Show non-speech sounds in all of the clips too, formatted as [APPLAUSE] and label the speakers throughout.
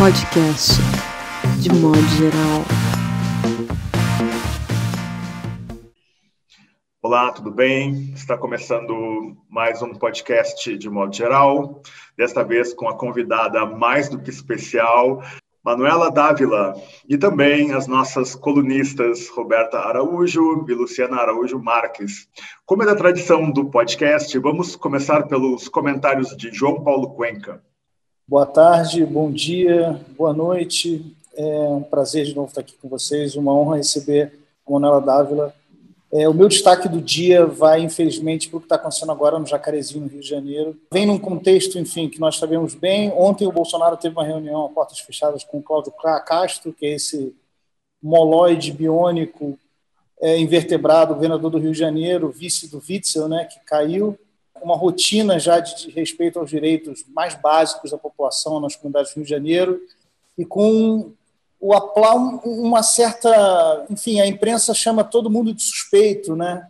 Speaker 1: podcast, de modo geral.
Speaker 2: Olá, tudo bem? Está começando mais um podcast de modo geral, desta vez com a convidada mais do que especial, Manuela Dávila, e também as nossas colunistas Roberta Araújo e Luciana Araújo Marques. Como é da tradição do podcast, vamos começar pelos comentários de João Paulo Cuenca.
Speaker 3: Boa tarde, bom dia, boa noite. É um prazer de novo estar aqui com vocês, uma honra receber a Manuela Dávila. É, o meu destaque do dia vai, infelizmente, para o que está acontecendo agora no Jacarezinho, no Rio de Janeiro. Vem num contexto, enfim, que nós sabemos bem. Ontem o Bolsonaro teve uma reunião a portas fechadas com o Cláudio Castro, que é esse moloide biônico é, invertebrado, governador do Rio de Janeiro, vice do Witzel, né, que caiu uma rotina já de respeito aos direitos mais básicos da população nas comunidades do Rio de Janeiro e com o aplauso, uma certa, enfim, a imprensa chama todo mundo de suspeito, né?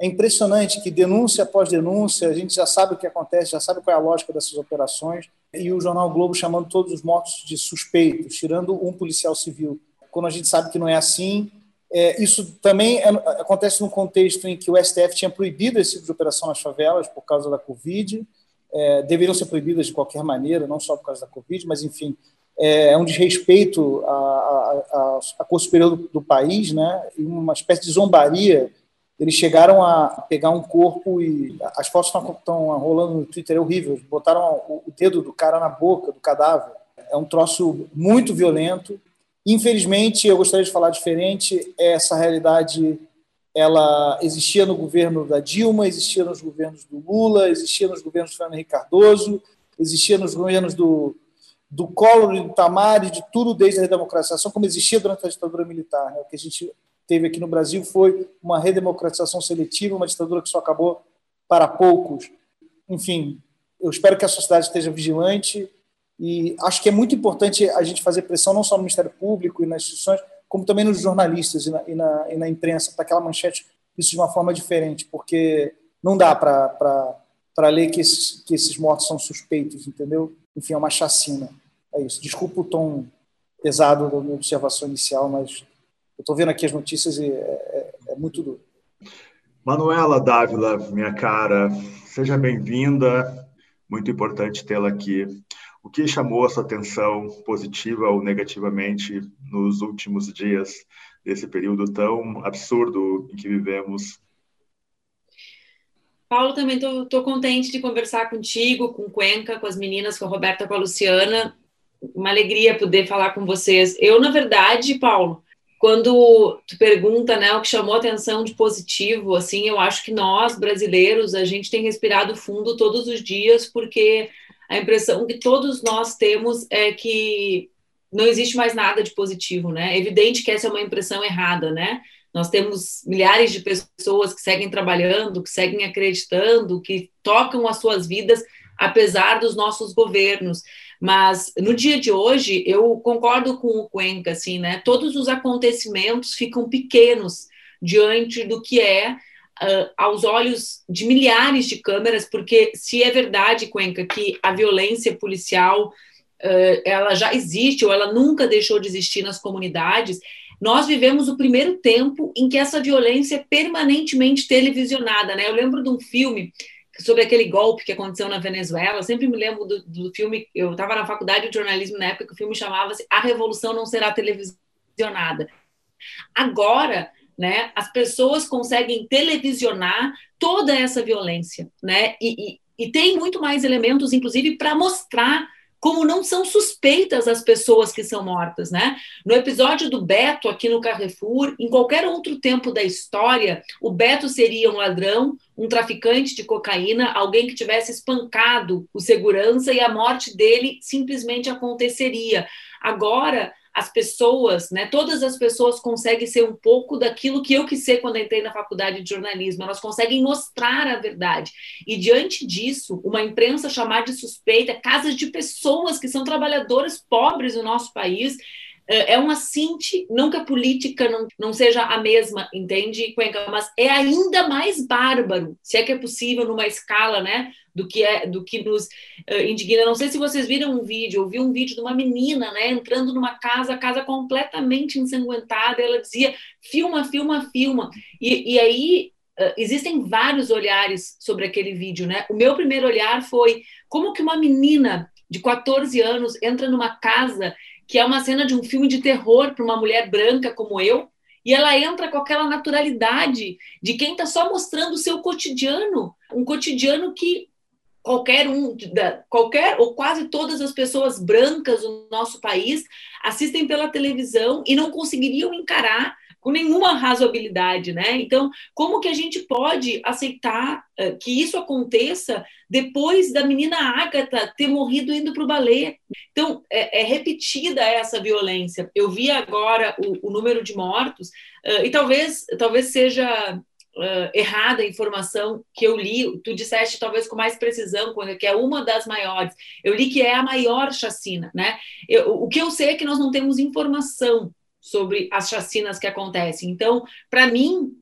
Speaker 3: É impressionante que denúncia após denúncia, a gente já sabe o que acontece, já sabe qual é a lógica dessas operações, e o jornal Globo chamando todos os mortos de suspeitos, tirando um policial civil. Quando a gente sabe que não é assim, é, isso também é, acontece num contexto em que o STF tinha proibido esse tipo de operação nas favelas por causa da Covid. É, deveriam ser proibidas de qualquer maneira, não só por causa da Covid, mas, enfim, é, é um desrespeito à, à, à Superior do, do, país, né? e uma espécie de zombaria. Eles chegaram a pegar um corpo e as fotos estão, rolando no Twitter, é horrível. Botaram o dedo do cara na boca do cadáver. É um troço muito violento Infelizmente, eu gostaria de falar diferente. Essa realidade ela existia no governo da Dilma, existia nos governos do Lula, existia nos governos do Fernando Henrique Cardoso, existia nos governos do, do Collor e do Tamar, de tudo desde a redemocratização, como existia durante a ditadura militar. Né? O que a gente teve aqui no Brasil foi uma redemocratização seletiva, uma ditadura que só acabou para poucos. Enfim, eu espero que a sociedade esteja vigilante e acho que é muito importante a gente fazer pressão não só no Ministério Público e nas instituições, como também nos jornalistas e na, e na, e na imprensa, para aquela manchete isso de uma forma diferente, porque não dá para ler que esses, que esses mortos são suspeitos, entendeu? Enfim, é uma chacina. É isso. Desculpa o tom pesado da minha observação inicial, mas eu estou vendo aqui as notícias e é, é, é muito duro.
Speaker 2: Manuela Dávila, minha cara, seja bem-vinda. Muito importante tê-la aqui. O que chamou a sua atenção, positiva ou negativamente, nos últimos dias desse período tão absurdo em que vivemos?
Speaker 4: Paulo, também estou contente de conversar contigo, com Cuenca, com as meninas, com a Roberta, com a Luciana. Uma alegria poder falar com vocês. Eu, na verdade, Paulo, quando tu pergunta, né, o que chamou atenção de positivo, assim, eu acho que nós brasileiros a gente tem respirado fundo todos os dias porque a impressão que todos nós temos é que não existe mais nada de positivo, né? É evidente que essa é uma impressão errada, né? Nós temos milhares de pessoas que seguem trabalhando, que seguem acreditando, que tocam as suas vidas apesar dos nossos governos. Mas no dia de hoje, eu concordo com o Cuenca, assim, né? Todos os acontecimentos ficam pequenos diante do que é uh, aos olhos de milhares de câmeras, porque se é verdade, Cuenca, que a violência policial uh, ela já existe ou ela nunca deixou de existir nas comunidades, nós vivemos o primeiro tempo em que essa violência é permanentemente televisionada, né? Eu lembro de um filme sobre aquele golpe que aconteceu na Venezuela. Eu sempre me lembro do, do filme. Eu estava na faculdade de jornalismo na época que o filme chamava-se A Revolução Não Será Televisionada. Agora né? As pessoas conseguem televisionar toda essa violência, né? E, e, e tem muito mais elementos, inclusive, para mostrar como não são suspeitas as pessoas que são mortas, né? No episódio do Beto aqui no Carrefour, em qualquer outro tempo da história, o Beto seria um ladrão, um traficante de cocaína, alguém que tivesse espancado o segurança e a morte dele simplesmente aconteceria. Agora, as pessoas, né, todas as pessoas conseguem ser um pouco daquilo que eu quis ser quando entrei na faculdade de jornalismo, elas conseguem mostrar a verdade. E diante disso, uma imprensa chamar de suspeita, casas de pessoas que são trabalhadoras pobres no nosso país, é uma cinte, não que a política não, não seja a mesma, entende, Cuenca? Mas é ainda mais bárbaro, se é que é possível numa escala, né? Do que é, do que nos uh, indigna. Não sei se vocês viram um vídeo, eu vi um vídeo de uma menina, né, entrando numa casa, casa completamente ensanguentada. Ela dizia: filma, filma, filma. E, e aí uh, existem vários olhares sobre aquele vídeo, né? O meu primeiro olhar foi como que uma menina de 14 anos entra numa casa que é uma cena de um filme de terror para uma mulher branca como eu, e ela entra com aquela naturalidade de quem está só mostrando o seu cotidiano, um cotidiano que qualquer um, qualquer ou quase todas as pessoas brancas do nosso país assistem pela televisão e não conseguiriam encarar com nenhuma razoabilidade, né? Então, como que a gente pode aceitar uh, que isso aconteça depois da menina Ágata ter morrido indo para o balé? Então, é, é, repetida essa violência. Eu vi agora o, o número de mortos uh, e talvez, talvez seja Uh, errada a informação que eu li, tu disseste talvez com mais precisão, que é uma das maiores. Eu li que é a maior chacina, né? Eu, o que eu sei é que nós não temos informação sobre as chacinas que acontecem. Então, para mim,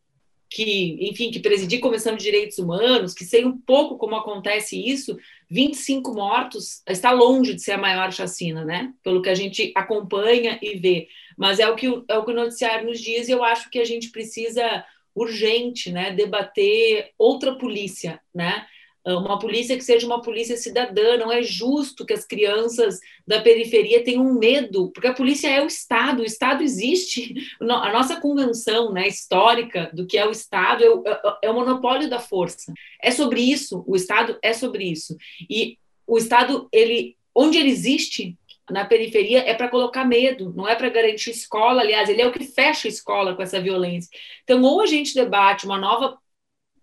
Speaker 4: que, enfim, que presidi Comissão de Direitos Humanos, que sei um pouco como acontece isso, 25 mortos está longe de ser a maior chacina, né? Pelo que a gente acompanha e vê. Mas é o que, é o, que o noticiário nos diz e eu acho que a gente precisa urgente, né, debater outra polícia, né? Ah, uma polícia que seja uma polícia cidadã. Não é justo que as crianças da periferia tenham medo, porque a polícia é o Estado, o Estado existe. [LAUGHS] A nossa convenção né, histórica do que é o Estado é, é, é o monopólio da força. É sobre isso, o Estado é sobre isso. E o Estado, ele, onde ele existe, na periferia é para colocar medo, não é para garantir escola. Aliás, ele é o que fecha a escola com essa violência. Então, ou a gente debate uma nova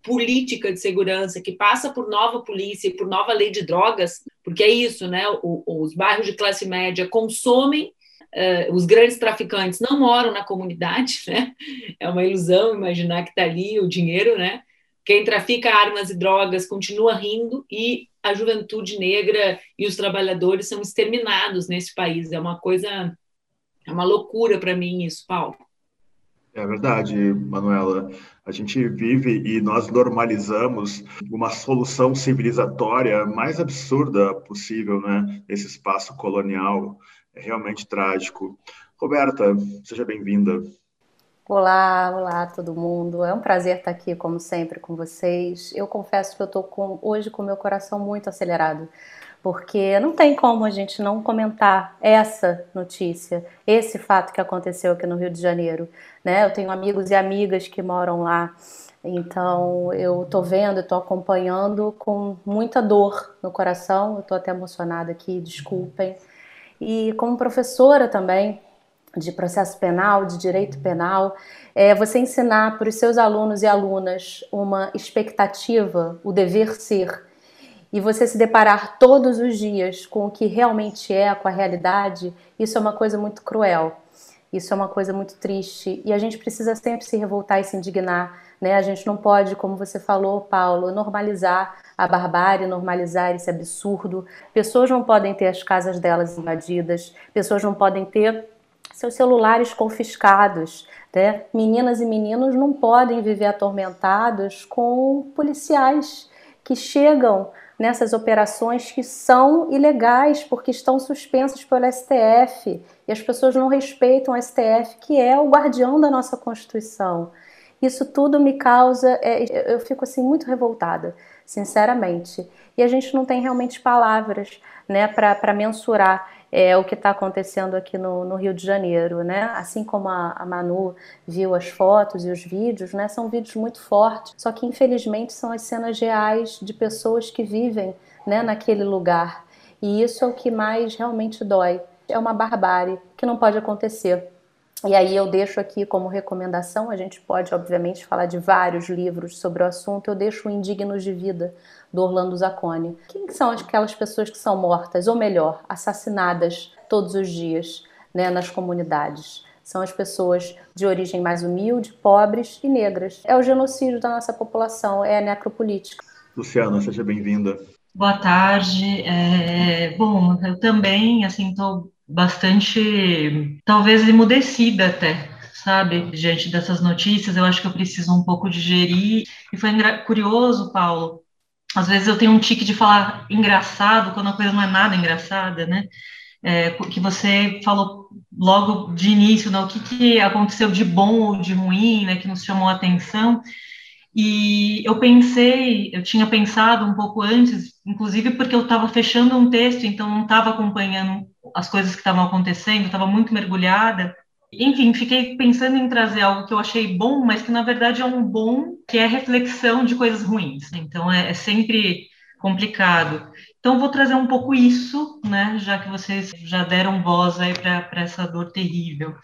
Speaker 4: política de segurança que passa por nova polícia e por nova lei de drogas, porque é isso, né? O, os bairros de classe média consomem, uh, os grandes traficantes não moram na comunidade, [LAUGHS] né? É uma ilusão imaginar que está ali o dinheiro, né? Quem trafica armas e drogas continua rindo e a juventude negra e os trabalhadores são exterminados nesse país. É uma coisa, é uma loucura para mim isso, Paulo.
Speaker 2: É verdade, Manuela. A gente vive e nós normalizamos uma solução civilizatória mais absurda possível, né? Nesse espaço colonial. É realmente trágico. Roberta, seja bem-vinda.
Speaker 5: Olá, olá todo mundo. É um prazer estar aqui, como sempre, com vocês. Eu confesso que eu estou hoje com meu coração muito acelerado porque não tem como a gente não comentar essa notícia, esse fato que aconteceu aqui no Rio de Janeiro. Né? Eu tenho amigos e amigas que moram lá, então eu estou vendo, estou acompanhando com muita dor no coração, eu estou até emocionada aqui, desculpem. E como professora também de processo penal, de direito penal, é você ensinar para os seus alunos e alunas uma expectativa, o dever ser e você se deparar todos os dias com o que realmente é, com a realidade, isso é uma coisa muito cruel. Isso é uma coisa muito triste e a gente precisa sempre se revoltar e se indignar, né? A gente não pode, como você falou, Paulo, normalizar a barbárie, normalizar esse absurdo. Pessoas não podem ter as casas delas invadidas, pessoas não podem ter seus celulares confiscados, né? Meninas e meninos não podem viver atormentados com policiais que chegam nessas operações que são ilegais porque estão suspensas pelo STF e as pessoas não respeitam o STF, que é o guardião da nossa Constituição. Isso tudo me causa, é, eu fico assim muito revoltada, sinceramente. E a gente não tem realmente palavras, né, para mensurar é, o que está acontecendo aqui no, no, Rio de Janeiro, né? Assim como a, a, Manu viu as fotos e os vídeos, né? São vídeos muito fortes, só que infelizmente são as cenas reais de pessoas que vivem, né, naquele lugar. E isso é o que mais realmente dói. É uma barbárie que não pode acontecer. E aí eu deixo aqui como recomendação, a gente pode obviamente falar de vários livros sobre o assunto, eu deixo o Indignos de Vida, do Orlando Zacconi. Quem são aquelas pessoas que são mortas, ou melhor, assassinadas todos os dias né, nas comunidades? São as pessoas de origem mais humilde, pobres e negras. É o genocídio da nossa população, é a necropolítica.
Speaker 2: Luciana, seja bem-vinda.
Speaker 6: Boa tarde. É, bom, eu também, assim, estou bastante, talvez emudecida até, sabe, diante dessas notícias. Eu acho que eu preciso um pouco digerir. E foi curioso, Paulo. Às vezes eu tenho um tique de falar engraçado quando a coisa não é nada engraçada, né? É, que você falou logo de início, né, o que, que aconteceu de bom ou de ruim, né, que nos chamou a atenção. E eu pensei, eu tinha pensado um pouco antes, inclusive porque eu estava fechando um texto, então não estava acompanhando as coisas que estavam acontecendo, estava muito mergulhada. Enfim, fiquei pensando em trazer algo que eu achei bom, mas que na verdade é um bom que é reflexão de coisas ruins. Então é, é sempre complicado. Então vou trazer um pouco isso, né, já que vocês já deram voz aí para essa dor terrível.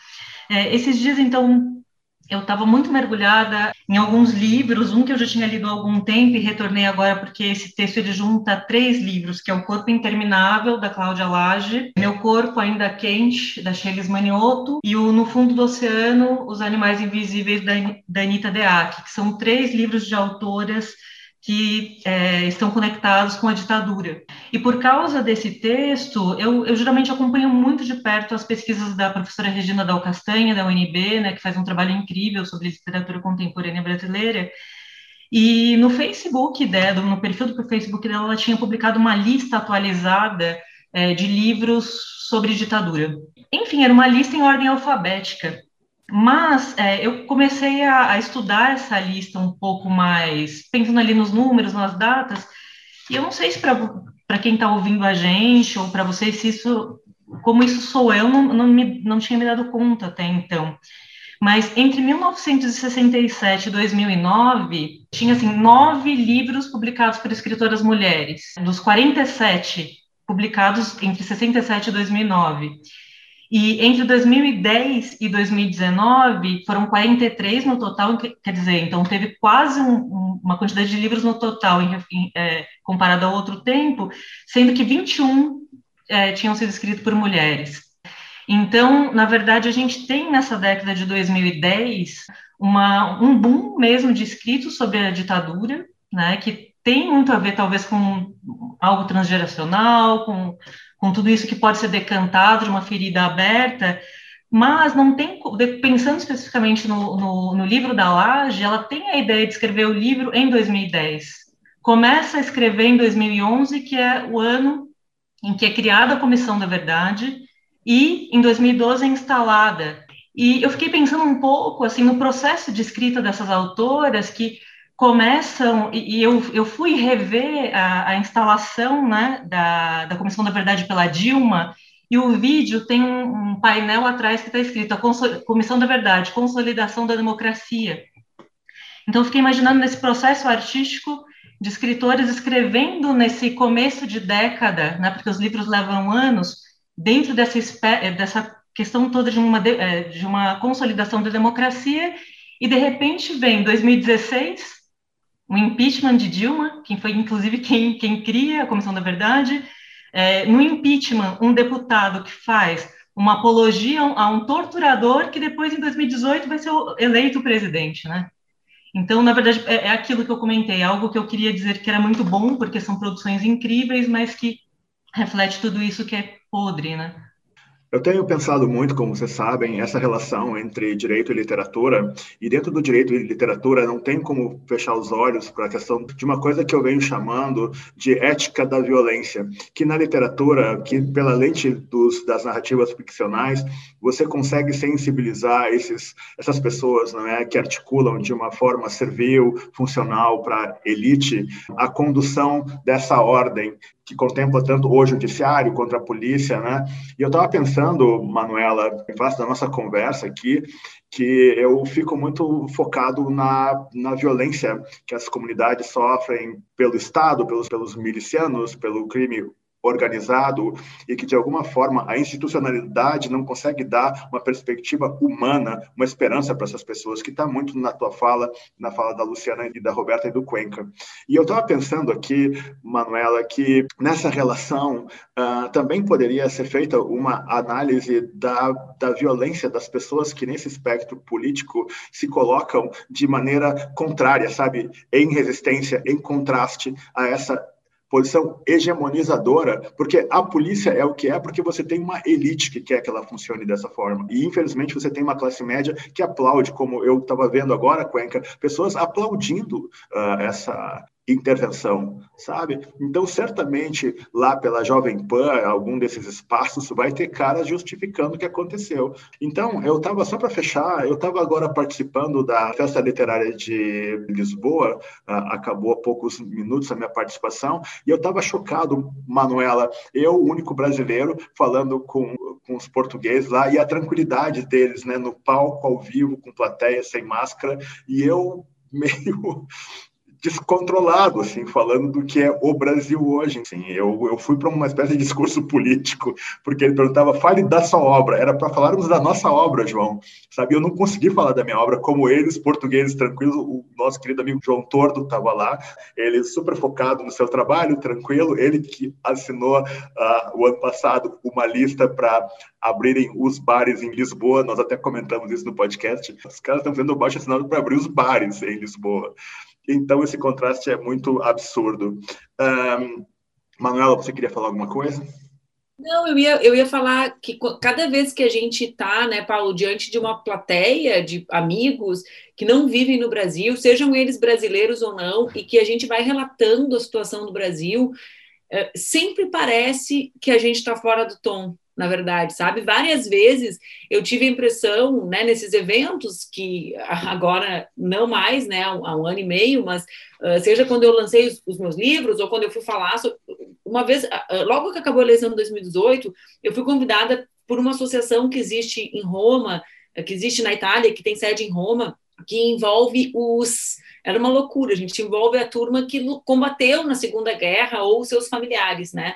Speaker 6: É, esses dias, então, eu estava muito mergulhada em alguns livros, um que eu já tinha lido há algum tempo e retornei agora porque esse texto ele junta três livros, que é O Corpo Interminável, da Cláudia Lage, Meu Corpo Ainda Quente, da Shelis Manioto, e o No Fundo do Oceano, Os Animais Invisíveis, da, da Anita Deac, que são três livros de autoras que é, estão conectados com a ditadura. E por causa desse texto, eu, eu, geralmente acompanho muito de perto as pesquisas da professora Regina Dal Castanha, da UNB, né, que faz um trabalho incrível sobre literatura contemporânea brasileira. E no Facebook dela, no perfil do Facebook dela, ela tinha publicado uma lista atualizada é, de livros sobre ditadura. Enfim, era uma lista em ordem alfabética. Mas é, eu comecei a, a, estudar essa lista um pouco mais, pensando ali nos números, nas datas, e eu não sei se para quem está ouvindo a gente ou para vocês, se isso, como isso sou eu, não, não, me, não tinha me dado conta até então. Mas entre 1967 e 2009, tinha assim, nove livros publicados por escritoras mulheres, dos 47 publicados entre 67 e 2009. E entre 2010 e 2019 foram 43 no total, quer dizer, então teve quase um, uma quantidade de livros no total em, em, é, comparado ao outro tempo, sendo que 21 é, tinham sido escritos por mulheres. Então, na verdade, a gente tem nessa década de 2010 uma, um boom mesmo de escritos sobre a ditadura, né, que tem muito a ver, talvez, com algo transgeracional, com com tudo isso que pode ser decantado de uma ferida aberta, mas não tem, pensando especificamente no, no, no, livro da Laje, ela tem a ideia de escrever o livro em 2010. Começa a escrever em 2011, que é o ano em que é criada a Comissão da Verdade, e em 2012 é instalada. E eu fiquei pensando um pouco assim no processo de escrita dessas autoras que começam, e, eu, eu fui rever a, a instalação né, da, da Comissão da Verdade pela Dilma, e o vídeo tem um, um painel atrás que está escrito a Comissão da Verdade, Consolidação da Democracia. Então, fiquei imaginando nesse processo artístico de escritores escrevendo nesse começo de década, né, porque os livros levam anos, dentro dessa, dessa questão toda de uma, é, de uma consolidação da democracia, e de repente vem 2016, o impeachment de Dilma, que foi inclusive quem, quem cria a Comissão da Verdade, é, no impeachment, um deputado que faz uma apologia a um torturador que depois, em 2018, vai ser eleito presidente, né? Então, na verdade, é, é aquilo que eu comentei, algo que eu queria dizer que era muito bom, porque são produções incríveis, mas que reflete tudo isso que é podre, né?
Speaker 2: Eu tenho pensado muito, como vocês sabem, essa relação entre direito e literatura, e dentro do direito e literatura não tem como fechar os olhos para a questão de uma coisa que eu venho chamando de ética da violência, que na literatura, que pela lente dos, das narrativas ficcionais, você consegue sensibilizar esses, essas pessoas não é, que articulam de uma forma servil, funcional para elite, a condução dessa ordem que contempla tanto o judiciário contra a polícia, né? E eu estava pensando, Manuela, em face da nossa conversa aqui, que eu fico muito focado na, na violência que as comunidades sofrem pelo Estado, pelos, pelos milicianos, pelo crime organizado e que, de alguma forma, a institucionalidade não consegue dar uma perspectiva humana, uma esperança para essas pessoas, que está muito na tua fala, na fala da Luciana e da Roberta e do Cuenca. E eu estava pensando aqui, Manuela, que nessa relação uh, também poderia ser feita uma análise da, da violência das pessoas que, nesse espectro político, se colocam de maneira contrária, sabe, em resistência, em contraste a essa posição hegemonizadora, porque a polícia é o que é, porque você tem uma elite que quer que ela funcione dessa forma. E, infelizmente, você tem uma classe média que aplaude, como eu estava vendo agora, Cuenca, pessoas aplaudindo uh, essa intervenção, sabe? Então, certamente, lá pela Jovem Pan, algum desses espaços vai ter caras justificando o que aconteceu. Então, eu estava, só para fechar, eu estava agora participando da Festa Literária de Lisboa, uh, acabou há poucos minutos a minha participação, e eu estava chocado, Manuela, eu, o único brasileiro, falando com, com os portugueses lá, e a tranquilidade deles, né, no palco, ao vivo, com plateia, sem máscara, e eu [LAUGHS] meio descontrolado, assim, falando do que é o Brasil hoje. Assim, eu, eu fui para uma espécie de discurso [LAUGHS] político, porque ele perguntava, fale da sua obra. Era para falarmos da nossa obra, João. Sabe, eu não consegui falar da minha obra como eles, portugueses tranquilos. O nosso querido amigo João Tordo estava lá, ele super focado no seu trabalho, tranquilo. Ele que assinou uh, o ano passado uma lista para abrirem os bares em Lisboa. Nós até comentamos isso no podcast. Os caras estão fazendo o baixo assinado para abrir os bares em Lisboa. Então, esse contraste é muito absurdo. Um, Manuela, você queria falar alguma coisa?
Speaker 4: Não, eu ia, eu ia falar que cada vez que a gente está, né, Paulo, diante de uma plateia de amigos que não vivem no Brasil, sejam eles brasileiros ou não, e que a gente vai relatando a situação do Brasil, é, sempre parece que a gente está fora do tom, na verdade, sabe? Várias vezes eu tive a impressão, né, nesses eventos, que agora não mais, né, há um ano e meio, mas uh, seja quando eu lancei os, os, meus livros ou quando eu fui falar, sobre, uma vez, uh, logo que acabou a eleição de 2018, eu fui convidada por uma associação que existe em Roma, que existe na Itália, que tem sede em Roma, que envolve os. Era uma loucura, a gente envolve a turma que combateu na Segunda Guerra ou seus familiares, né?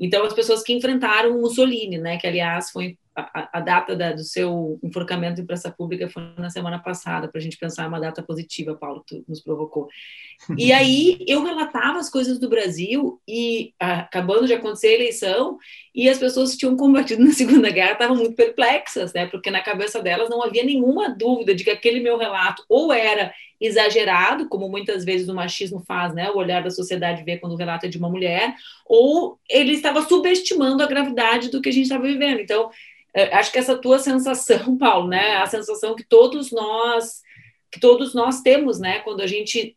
Speaker 4: Então, as pessoas que enfrentaram Mussolini, né, que aliás foi a, a data da, do seu enforcamento em praça pública foi na semana passada, para a gente pensar uma data positiva, Paulo, tu nos provocou. E [LAUGHS] aí eu relatava as coisas do Brasil e acabando de acontecer a eleição e as pessoas que tinham combatido na [LAUGHS] Segunda Guerra estavam muito perplexas, né? Porque na cabeça delas não havia nenhuma dúvida de que aquele meu relato ou era exagerado, como muitas vezes o machismo faz, né? O olhar da sociedade vê quando o relato é de uma mulher, ou ele estava subestimando a gravidade do que a gente estava vivendo. Então, acho que essa tua sensação, Paulo, né? A sensação que todos nós que todos nós temos, né? Quando a gente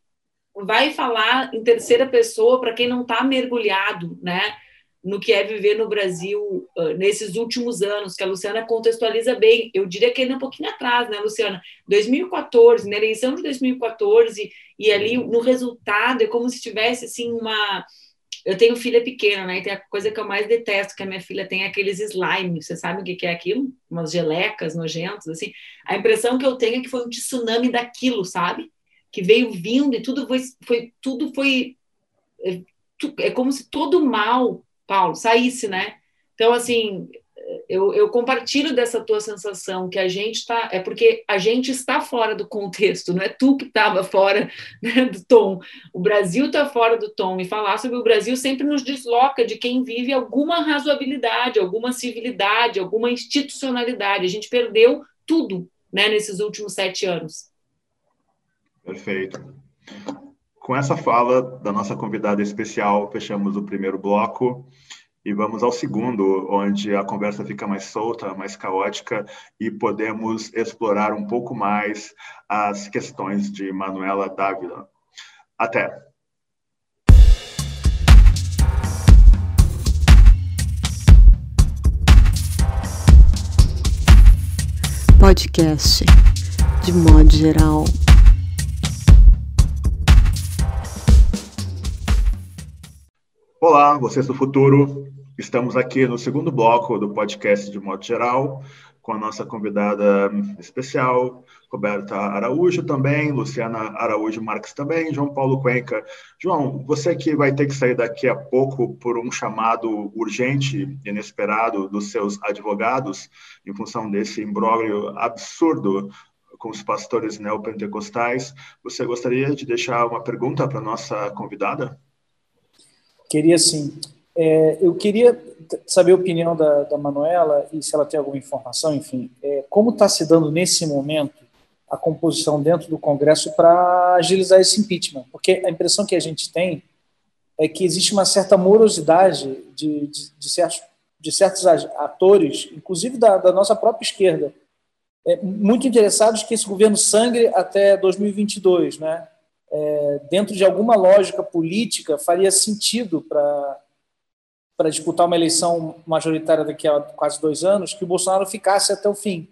Speaker 4: vai falar em terceira pessoa para quem não está mergulhado, né? No que é viver no Brasil uh, nesses últimos anos, que a Luciana contextualiza bem. Eu diria que ainda um pouquinho atrás, né, Luciana? 2014, na eleição de 2014, e ali no resultado é como se tivesse assim uma eu tenho filha pequena, né? E tem a coisa que eu mais detesto que a minha filha tem é aqueles slime. Você sabe o que é aquilo? Umas gelecas nojentas, assim. A impressão que eu tenho é que foi um tsunami daquilo, sabe? Que veio vindo e tudo foi, foi tudo foi é, é como se todo mal, Paulo, saísse, né? Então, assim, eu, eu, compartilho dessa tua sensação que a gente está. É porque a gente está fora do contexto, não é tu que estava fora [LAUGHS] né, do tom. O Brasil está fora do tom. E falar sobre o Brasil sempre nos desloca de quem vive alguma razoabilidade, alguma civilidade, alguma institucionalidade. A gente perdeu tudo né, nesses últimos sete anos.
Speaker 2: Perfeito. Com essa fala da nossa convidada especial, fechamos o primeiro bloco. E vamos ao segundo, onde a conversa fica mais solta, mais caótica e podemos explorar um pouco mais as questões de Manuela Dávila. Até!
Speaker 1: Podcast, de modo geral.
Speaker 2: Olá, vocês do futuro. Estamos aqui no segundo bloco do podcast de modo geral, com a nossa convidada especial, Roberta Araújo também, Luciana Araújo Marques também, João Paulo Cuenca. João, você que vai ter que sair daqui a pouco por um chamado urgente, inesperado dos seus advogados, em função desse imbróglio absurdo com os pastores neopentecostais, você gostaria de deixar uma pergunta para nossa convidada?
Speaker 3: Queria sim. É, eu queria saber a opinião da, da Manuela e se ela tem alguma informação, enfim, é, como está se dando nesse momento a composição dentro do Congresso para agilizar esse impeachment? Porque a impressão que a gente tem é que existe uma certa morosidade de, de, de certos, de certos atores, inclusive da, da nossa própria esquerda, é, muito interessados que esse governo sangre até 2022, né? É, dentro de alguma lógica política, faria sentido para disputar uma eleição majoritária daqui a quase dois anos, que o Bolsonaro ficasse até o fim.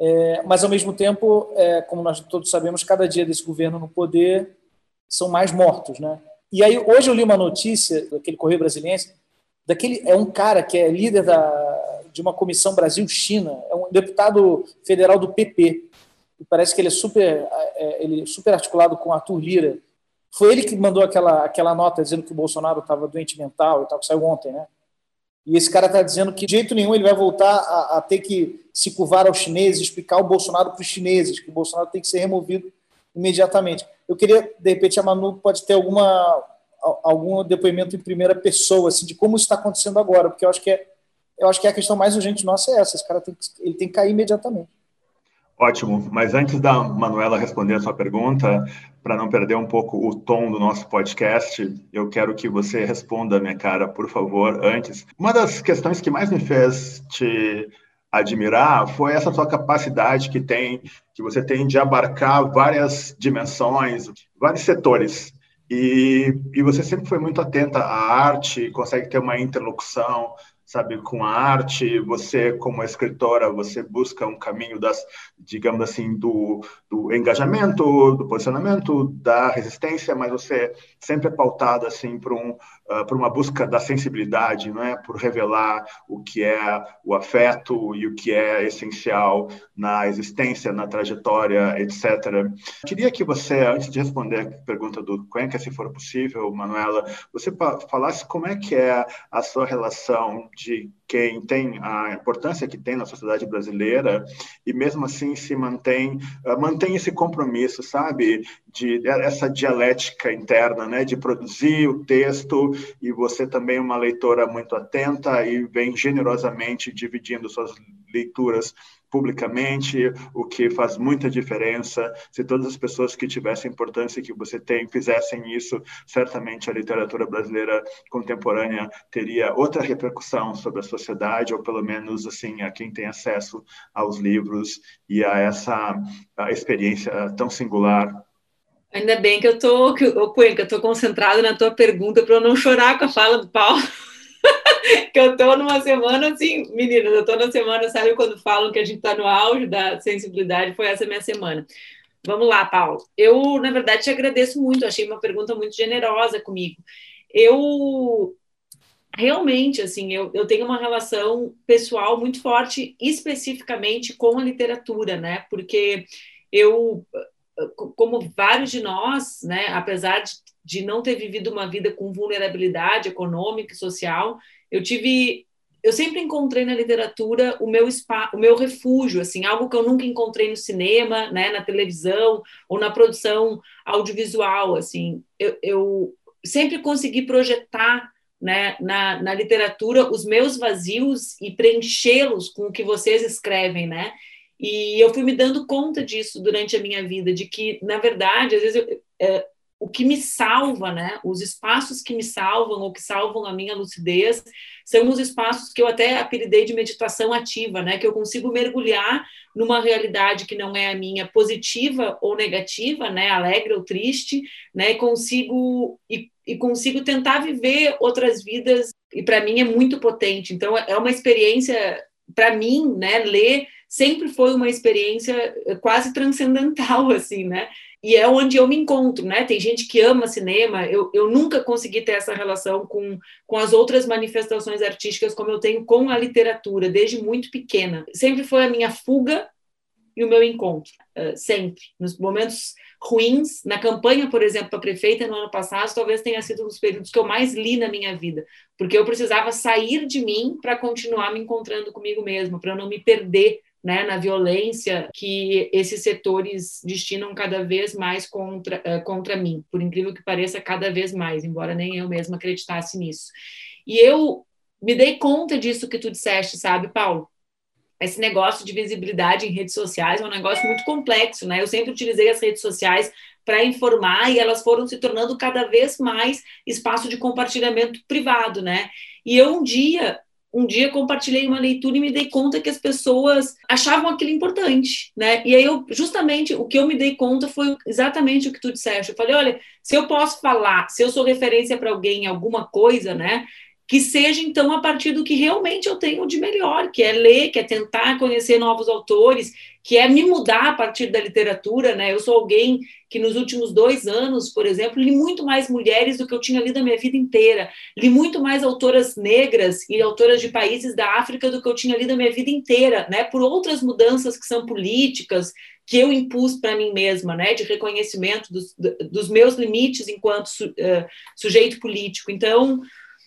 Speaker 3: É, mas, ao mesmo tempo, é, como nós todos sabemos, cada dia desse governo no poder são mais mortos. Né? E aí, hoje eu li uma notícia daquele Correio Brasiliense, daquele, é um cara que é líder da, de uma comissão Brasil-China, é um deputado federal do PP, e parece que ele é super, é, ele é super articulado com Arthur Lira, foi ele que mandou aquela, aquela nota dizendo que o Bolsonaro estava doente mental e tal, que saiu ontem, né? E esse cara está dizendo que de jeito nenhum ele vai voltar a, a, ter que se curvar aos chineses, explicar o Bolsonaro para os chineses, que o Bolsonaro tem que ser removido imediatamente. Eu queria, de repente, a Manu pode ter alguma, algum depoimento em primeira pessoa, assim, de como isso está acontecendo agora, porque eu acho que é, eu acho que a questão mais urgente nossa é essa, esse cara tem que, ele tem que cair imediatamente.
Speaker 2: Ótimo, mas antes da Manuela responder a sua pergunta, para não perder um pouco o tom do nosso podcast, eu quero que você responda, minha cara, por favor, antes. Uma das questões que mais me fez te admirar foi essa sua capacidade que tem, que você tem de abarcar várias dimensões, vários setores. E, e você sempre foi muito atenta à arte, consegue ter uma interlocução sabe, com a arte, você como escritora, você busca um caminho das, digamos assim, do, do engajamento, do posicionamento, da resistência, mas você sempre é pautada assim por um uh, por uma busca da sensibilidade, não é, por revelar o que é o afeto e o que é essencial na existência, na trajetória, etc. Queria que você, antes de responder a pergunta do Cuenca, se for possível, Manuela, você falasse como é que é a sua relação de quem tem a importância que tem na sociedade brasileira e mesmo assim se mantém uh, mantém esse compromisso, sabe, de essa dialética interna, né, de produzir o texto e você também é uma leitora muito atenta e vem generosamente dividindo suas leituras publicamente, o que faz muita diferença. Se todas as pessoas que tivessem importância que você tem fizessem isso, certamente a literatura brasileira contemporânea teria outra repercussão sobre a sociedade, ou pelo menos assim a quem tem acesso aos livros e a essa a experiência tão singular
Speaker 4: Ainda bem que eu tô, que, ô Cuenca, eu tô concentrada na tua pergunta para eu não chorar com a fala do Paulo. [LAUGHS] que eu tô numa semana assim, meninas, eu tô na semana, sabe quando falam que a gente tá no auge da sensibilidade? Foi essa minha semana. Vamos lá, Paulo. Eu, na verdade, te agradeço muito, achei uma pergunta muito generosa comigo. Eu realmente, assim, eu, eu tenho uma relação pessoal muito forte, especificamente com a literatura, né? Porque eu, como vários de nós, né, apesar de, de não ter vivido uma vida com vulnerabilidade econômica e social, eu tive eu sempre encontrei na literatura o meu spa, o meu refúgio, assim, algo que eu nunca encontrei no cinema, né, na televisão ou na produção audiovisual, assim. Eu, eu sempre consegui projetar, né, na, na literatura os meus vazios e preenchê-los com o que vocês escrevem, né? E eu fui me dando conta disso durante a minha vida, de que, na verdade, às vezes eu, é, o que me salva, né? Os espaços que me salvam ou que salvam a minha lucidez são os espaços que eu até apelidei de meditação ativa, né? Que eu consigo mergulhar numa realidade que não é a minha, positiva ou negativa, né? Alegre ou triste, né? E consigo e, e consigo tentar viver outras vidas. E para mim é muito potente. Então é uma experiência para mim, né? Ler sempre foi uma experiência quase transcendental, [LAUGHS] assim, né? E é onde eu me encontro, né? Tem gente que ama cinema, eu, eu nunca consegui ter essa relação com, com as outras manifestações artísticas como eu tenho com a literatura, desde muito pequena. Sempre foi a minha fuga e o meu encontro, uh, sempre. Nos momentos ruins, na campanha, por exemplo, para prefeita no ano passado, talvez tenha sido um dos períodos que eu mais li na minha vida, porque eu precisava sair de mim para continuar me encontrando comigo mesma, para não me perder né, na violência que esses setores destinam cada vez mais contra, uh, contra mim, por incrível que pareça, cada vez mais, embora nem eu mesma acreditasse nisso. E eu me dei conta disso que tu disseste, sabe, Paulo? Esse negócio de visibilidade em redes sociais é um negócio muito complexo, né? Eu sempre utilizei as redes sociais para informar e elas foram se tornando cada vez mais espaço de compartilhamento privado, né? E eu um dia um dia compartilhei uma leitura e me dei conta que as pessoas achavam aquilo importante, né? E aí eu justamente o que eu me dei conta foi exatamente o que tu disseste. Eu falei, olha, se eu posso falar, se eu sou referência para alguém em alguma coisa, né? Que seja então a partir do que realmente eu tenho de melhor, que é ler, que é tentar conhecer novos autores, que é me mudar a partir da literatura, né? Eu sou alguém que nos últimos dois anos, por exemplo, li muito mais mulheres do que eu tinha lido a minha vida inteira, li muito mais autoras negras e autoras de países da África do que eu tinha lido a minha vida inteira, né? Por outras mudanças que são políticas, que eu impus para mim mesma, né, de reconhecimento dos, dos meus limites enquanto su, uh, sujeito político. Então,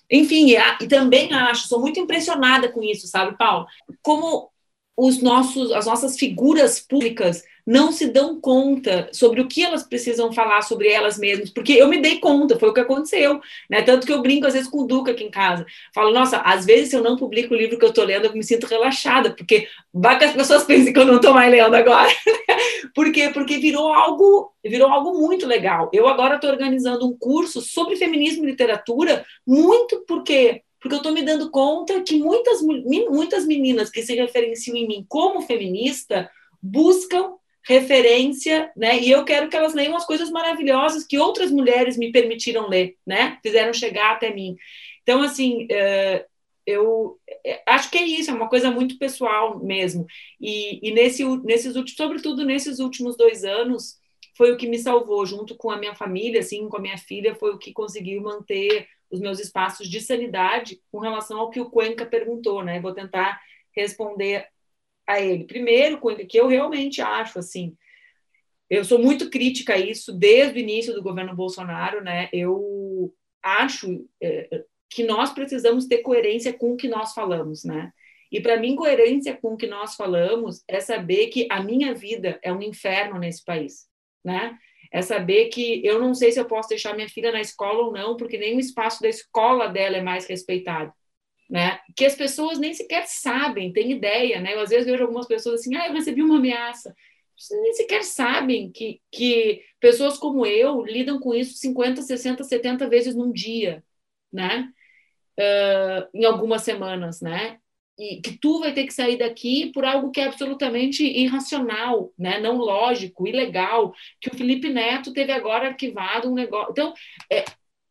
Speaker 4: enfim, e também acho, sou muito impressionada com isso, sabe, Paulo? Como os nossos, as nossas figuras públicas não se dão conta sobre o que elas precisam falar sobre elas mesmas, porque eu me dei conta, foi o que aconteceu, né? Tanto que eu brinco às vezes com o Duca aqui em casa. Falo, nossa, às vezes se eu não publico o livro que eu estou lendo, eu me sinto relaxada, porque vai que as pessoas [LAUGHS] pensem que eu não estou mais lendo agora. [LAUGHS] Por quê? Porque virou algo, virou algo muito legal. Eu agora estou organizando um curso sobre feminismo e literatura, muito porque porque eu estou me dando conta que muitas, muitas meninas que se referenciam em mim como feminista buscam referência, né? E eu quero que elas leiam as coisas maravilhosas que outras mulheres me permitiram ler, né? Fizeram chegar até mim. Então, assim, é, eu é, acho que é isso, é uma coisa muito pessoal mesmo. E, e nesse, nesses últimos, sobretudo nesses últimos dois anos, foi o que me salvou, junto com a minha família, assim, com a minha filha, foi o que conseguiu manter os meus espaços de sanidade com relação ao que o Cuenca perguntou, né? Vou tentar responder a ele. Primeiro, que eu realmente acho assim, eu sou muito crítica a isso desde o início do governo Bolsonaro, né? Eu acho é, que nós precisamos ter coerência com o que nós falamos, né? E para mim, coerência com o que nós falamos é saber que a minha vida é um inferno nesse país, né? é saber que eu não sei se eu posso deixar minha filha na escola ou não, porque nem o espaço da escola dela é mais respeitado. Né? Que as pessoas nem sequer sabem, têm ideia, né? Eu às vezes vejo algumas pessoas assim, ah, eu recebi uma ameaça. Vocês nem sequer sabem que, que pessoas como eu lidam com isso 50, 60, 70 vezes num dia, né? Uh, em algumas semanas, né? e que tu vai ter que sair daqui por algo que é absolutamente irracional, né? não lógico, ilegal, que o Felipe Neto teve agora arquivado um negócio. Então, é,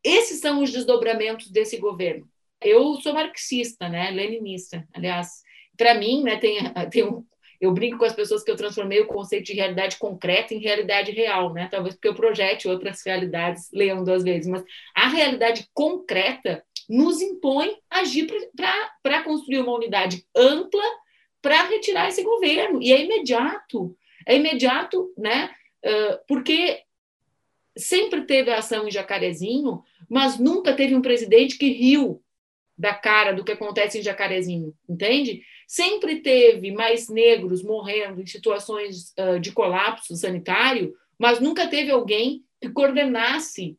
Speaker 4: esses são os desdobramentos desse governo. Eu sou marxista, né? leninista, aliás. Para mim, né, tem, [LAUGHS] tem um, eu brinco com as pessoas que eu transformei o conceito de realidade concreta em realidade real, né? Talvez porque eu projete outras realidades, leiam duas vezes, mas a realidade concreta nos impõe agir para construir uma unidade ampla para retirar esse governo. E é imediato, é imediato, né? Porque sempre teve ação em Jacarezinho, mas nunca teve um presidente que riu da cara do que acontece em Jacarezinho, entende? Sempre teve mais negros morrendo em situações uh, de colapso sanitário, mas nunca teve alguém que coordenasse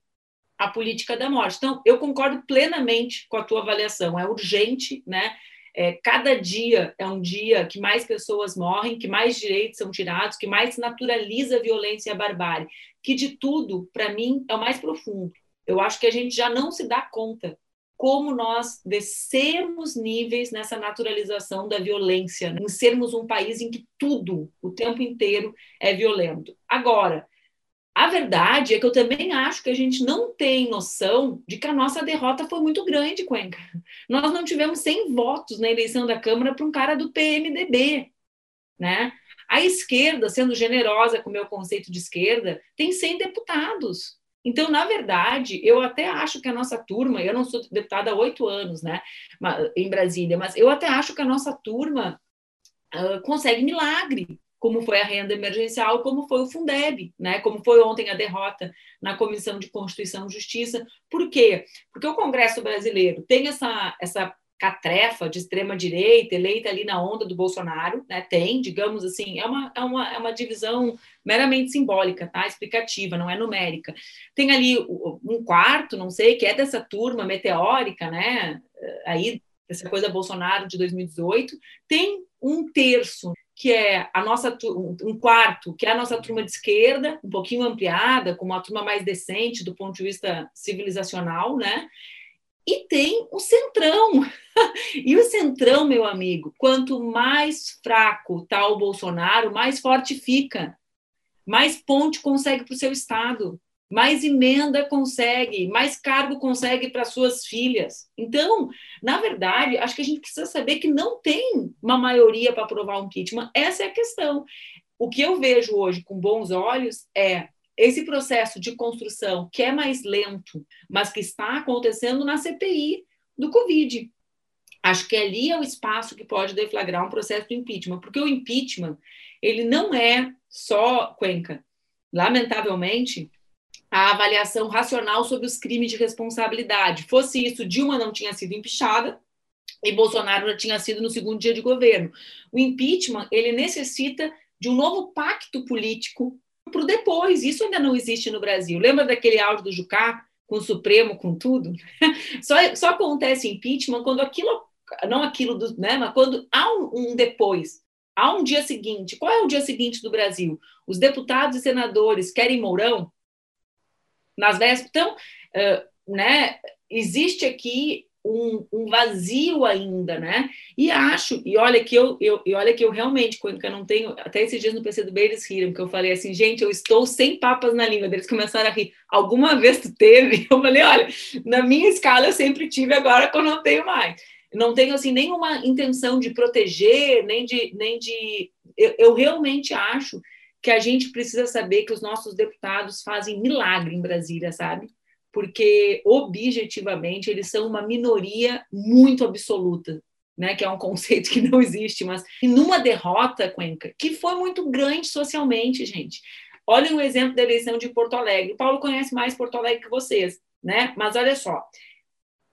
Speaker 4: a política da morte. Então, eu concordo plenamente com a tua avaliação. É urgente, né? É, cada dia é um dia que mais pessoas morrem, que mais direitos são tirados, que mais se naturaliza a violência e a barbárie. Que de tudo, para mim, é o mais profundo. Eu acho que a gente já não se dá conta como nós descermos níveis nessa naturalização da violência, né? em sermos um país em que tudo, o tempo inteiro, é violento. Agora, a verdade é que eu também acho que a gente não tem noção de que a nossa derrota foi muito grande, Cuenca. Nós não tivemos 100 votos na eleição da Câmara para um cara do PMDB, né? A esquerda, sendo generosa com o meu conceito de esquerda, tem 100 deputados. Então, na verdade, eu até acho que a nossa turma, eu não sou deputada há oito anos, né, em Brasília, mas eu até acho que a nossa turma uh, consegue milagre, como foi a renda emergencial, como foi o Fundeb, né? como foi ontem a derrota na Comissão de Constituição e Justiça. Por quê? Porque o Congresso brasileiro tem essa, essa catrefa de extrema-direita, eleita ali na onda do Bolsonaro, né? tem, digamos assim, é uma, é, uma, é uma divisão meramente simbólica, tá? explicativa, não é numérica. Tem ali um quarto, não sei, que é dessa turma meteórica, né? aí, essa coisa Bolsonaro de 2018, tem um terço que é a nossa um quarto, que é a nossa turma de esquerda, um pouquinho ampliada, com uma turma mais decente do ponto de vista civilizacional, né? E tem o centrão. [LAUGHS] e o centrão, meu amigo, quanto mais fraco está o Bolsonaro, mais forte fica. Mais ponte consegue para o seu estado mais emenda consegue, mais cargo consegue para suas filhas. Então, na verdade, acho que a gente precisa saber que não tem uma maioria para aprovar um impeachment. Essa é a questão. O que eu vejo hoje com bons olhos é esse processo de construção que é mais lento, mas que está acontecendo na CPI do Covid. Acho que ali é o espaço que pode deflagrar um processo de impeachment, porque o impeachment ele não é só Cuenca. Lamentavelmente, a avaliação racional sobre os crimes de responsabilidade. Fosse isso, Dilma não tinha sido empichada e Bolsonaro já tinha sido no segundo dia de governo. O impeachment ele necessita de um novo pacto político para o depois. Isso ainda não existe no Brasil. Lembra daquele áudio do Jucá com o Supremo, com tudo? [LAUGHS] Só, só acontece impeachment quando aquilo, não aquilo, do, né, mas quando há um, um depois. Há um dia seguinte. Qual é o dia seguinte do Brasil? Os deputados e senadores querem Mourão? nas vésperas. Então, uh, né, existe aqui um, um, vazio ainda, né? E acho, e olha que eu, eu e olha que eu realmente, quando eu não tenho, até esses dias no PC do B eles riram, que eu falei assim, gente, eu estou sem papas na língua, eles começaram a rir. Alguma [LAUGHS] vez tu teve? Eu falei, olha, na minha escala eu sempre tive, agora que eu não tenho mais. Não tenho assim nenhuma intenção de proteger, nem de, nem de, eu, eu realmente acho que a gente precisa saber que os nossos deputados fazem milagre em Brasília, sabe? Porque objetivamente eles são uma minoria muito absoluta, né, que é um [LAUGHS] conceito que não existe, mas numa derrota, Cuenca, que foi muito grande socialmente, gente. Olhem o exemplo da eleição de Porto Alegre. O Paulo conhece mais Porto Alegre que vocês, né? Mas olha só,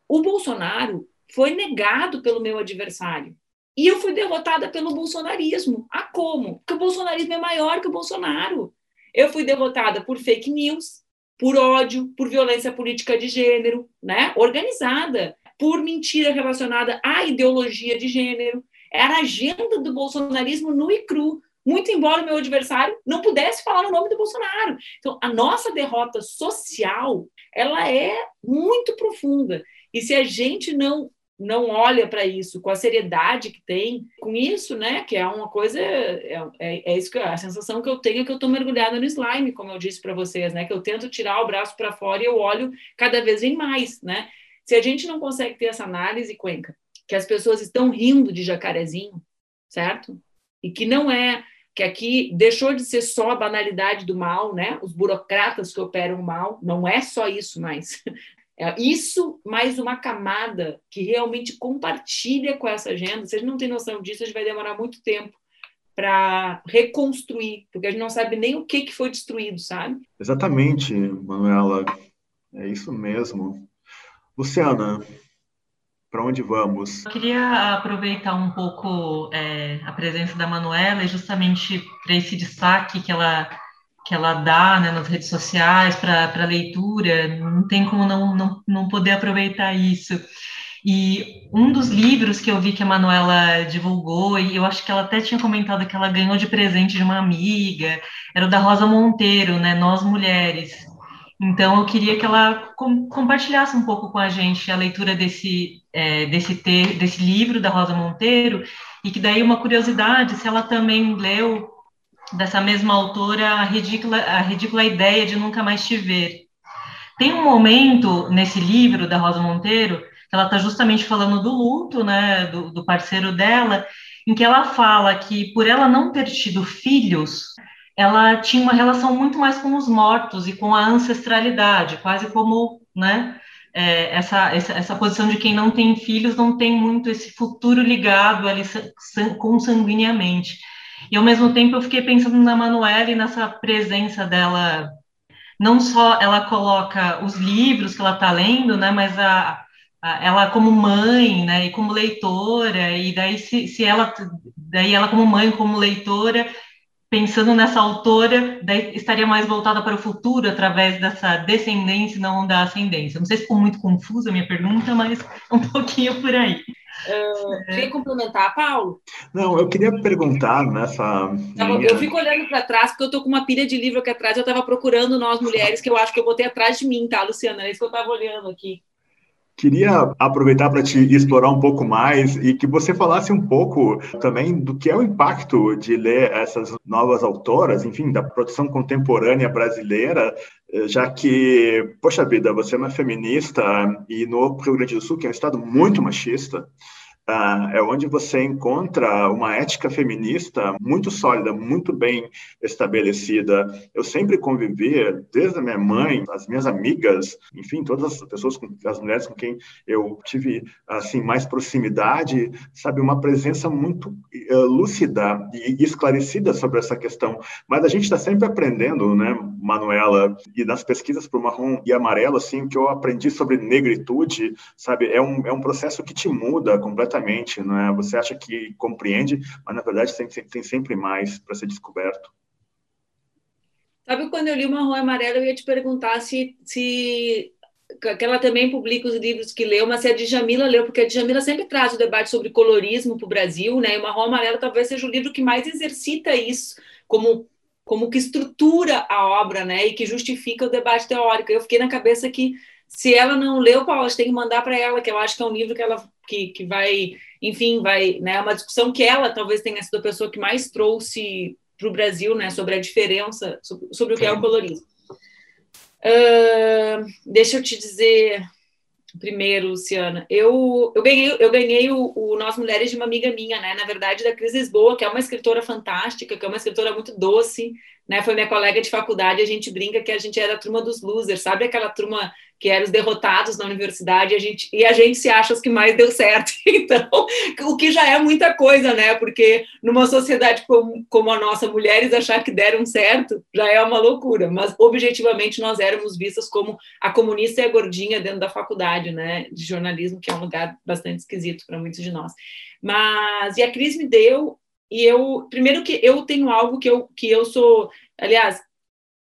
Speaker 4: o Bolsonaro foi negado pelo meu adversário. E eu fui derrotada pelo bolsonarismo. Ah, como? Porque o bolsonarismo é maior que o Bolsonaro. Eu fui derrotada por fake news, por ódio, por violência política de gênero, né? Organizada, por mentira relacionada à ideologia de gênero. Era a agenda do bolsonarismo nu e cru. Muito embora o meu adversário não pudesse falar o nome do Bolsonaro. Então, a nossa derrota social, ela é muito profunda. E se a gente não não olha para isso com a seriedade que tem, com isso, né, que é uma coisa, é, é, é isso que a sensação que eu tenho é que eu estou mergulhada no slime, como eu disse para vocês, né, que eu tento tirar o braço para fora e eu olho cada vez em mais, né. Se a gente não consegue ter essa análise, Cuenca, que as pessoas estão rindo de jacarezinho, certo? E que não é que aqui deixou de ser só a banalidade do mal, né? Os burocratas que operam o mal, não é só isso mais. [LAUGHS] É isso mais uma camada que realmente compartilha com essa agenda. Gente não tem noção disso, a gente vai demorar muito tempo para reconstruir, porque a gente não sabe nem o que, que foi destruído, sabe?
Speaker 2: Exatamente, Manuela. É isso mesmo. Luciana, para onde vamos?
Speaker 6: Eu queria aproveitar um pouco é, a presença da Manuela e justamente para esse destaque que ela que ela dá né, nas redes sociais para leitura, não tem como não, não, não poder aproveitar isso. E um dos livros que eu vi que a Manuela divulgou, e eu acho que ela até tinha comentado que ela ganhou de presente de uma amiga, era o da Rosa Monteiro, né, Nós Mulheres. Então, eu queria que ela com, compartilhasse um pouco com a gente a leitura desse, é, desse, ter, desse livro da Rosa Monteiro, e que daí uma curiosidade, se ela também leu dessa mesma autora a ridícula, a ridícula ideia de nunca mais te ver. Tem um momento nesse livro da Rosa Monteiro que ela está justamente falando do luto, né, do, do parceiro dela, em que ela fala que por ela não ter tido filhos, ela tinha uma relação muito mais com os mortos e com a ancestralidade, quase como, né, é, essa, essa, essa, posição de quem não tem filhos não tem muito esse futuro ligado ali consanguineamente. E ao mesmo tempo eu fiquei pensando na Manuela e nessa presença dela. Não só ela coloca os livros que ela está lendo, né, mas a, a, ela como mãe, né, e como leitora, e daí se, se ela, daí ela como mãe, como leitora, pensando nessa autora, estaria mais voltada para o futuro através dessa descendência não da ascendência. Não sei se ficou muito confusa a minha pergunta, mas [LAUGHS] um pouquinho por aí.
Speaker 4: Uh, queria complementar, Paulo?
Speaker 2: Não, eu queria perguntar nessa.
Speaker 4: Minha... Eu fico olhando para trás, porque eu estou com uma pilha de livro aqui atrás. Eu estava procurando nós mulheres, que eu acho que eu botei atrás de mim, tá, Luciana? É isso que eu estava olhando aqui.
Speaker 2: Queria aproveitar para te explorar um pouco mais e que você falasse um pouco também do que é o impacto de ler essas novas autoras, enfim, da produção contemporânea brasileira, já que, poxa vida, você é uma feminista e no Rio Grande do Sul, que é um estado muito machista, Uh, é onde você encontra uma ética feminista muito sólida, muito bem estabelecida. Eu sempre convivi, desde a minha mãe, as minhas amigas, enfim, todas as pessoas, as mulheres com quem eu tive assim mais proximidade, sabe, uma presença muito uh, lúcida e esclarecida sobre essa questão. Mas a gente está sempre aprendendo, né, Manuela? E nas pesquisas para o marrom e amarelo, assim, o que eu aprendi sobre negritude, sabe, é um, é um processo que te muda completamente é? Você acha que compreende, mas na verdade tem, tem sempre mais para ser descoberto.
Speaker 4: Sabe quando eu li o Marrom Amarelo, eu ia te perguntar se, se que ela também publica os livros que leu, mas se a Djamila leu, porque a Djamila sempre traz o debate sobre colorismo para o Brasil, né? E o Marrom Amarelo talvez seja o livro que mais exercita isso, como como que estrutura a obra, né? E que justifica o debate teórico. Eu fiquei na cabeça que se ela não leu, Paula, tem que mandar para ela, que eu acho que é um livro que ela que, que vai, enfim, vai, né, uma discussão que ela talvez tenha sido a pessoa que mais trouxe para o Brasil, né, sobre a diferença, sobre, sobre o que é o colorismo. Uh, deixa eu te dizer primeiro, Luciana, eu, eu ganhei, eu ganhei o, o Nós Mulheres de uma amiga minha, né, na verdade, da Cris Lisboa, que é uma escritora fantástica, que é uma escritora muito doce, né, foi minha colega de faculdade, a gente brinca que a gente era a turma dos losers, sabe aquela turma que eram os derrotados na universidade, e a gente, e a gente se acha os que mais deu certo. [LAUGHS] Então, o que já é muita coisa, né? Porque numa sociedade como, como a nossa, mulheres achar que deram certo já é uma loucura, mas objetivamente nós éramos vistas como a comunista e a gordinha dentro da faculdade, né? De jornalismo, que é um lugar bastante esquisito para muitos de nós. Mas, e a Cris me deu e eu, primeiro que eu tenho algo que eu, que eu sou, aliás,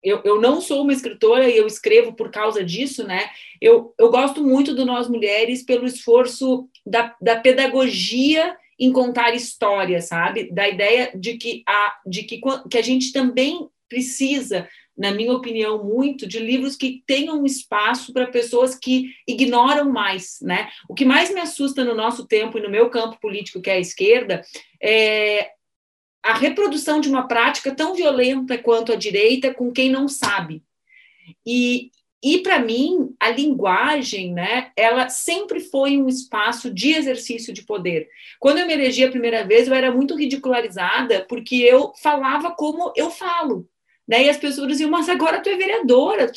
Speaker 4: eu, eu não sou uma escritora e eu escrevo por causa disso, né? Eu, eu gosto muito do Nós Mulheres pelo esforço da, da pedagogia em contar histórias, sabe? Da ideia de que a, de que, que a gente também precisa, na minha opinião, muito de livros que tenham espaço para pessoas que ignoram mais, né? O que mais me assusta no nosso tempo e no meu campo político, que é a esquerda, é a reprodução de uma prática tão violenta quanto a direita com quem não sabe. E, e para mim, a linguagem, né, ela sempre foi um espaço de exercício de poder. Quando eu me elegi a primeira vez, eu era muito ridicularizada porque eu falava como eu falo. Né? E as pessoas diziam, mas agora tu é vereadora,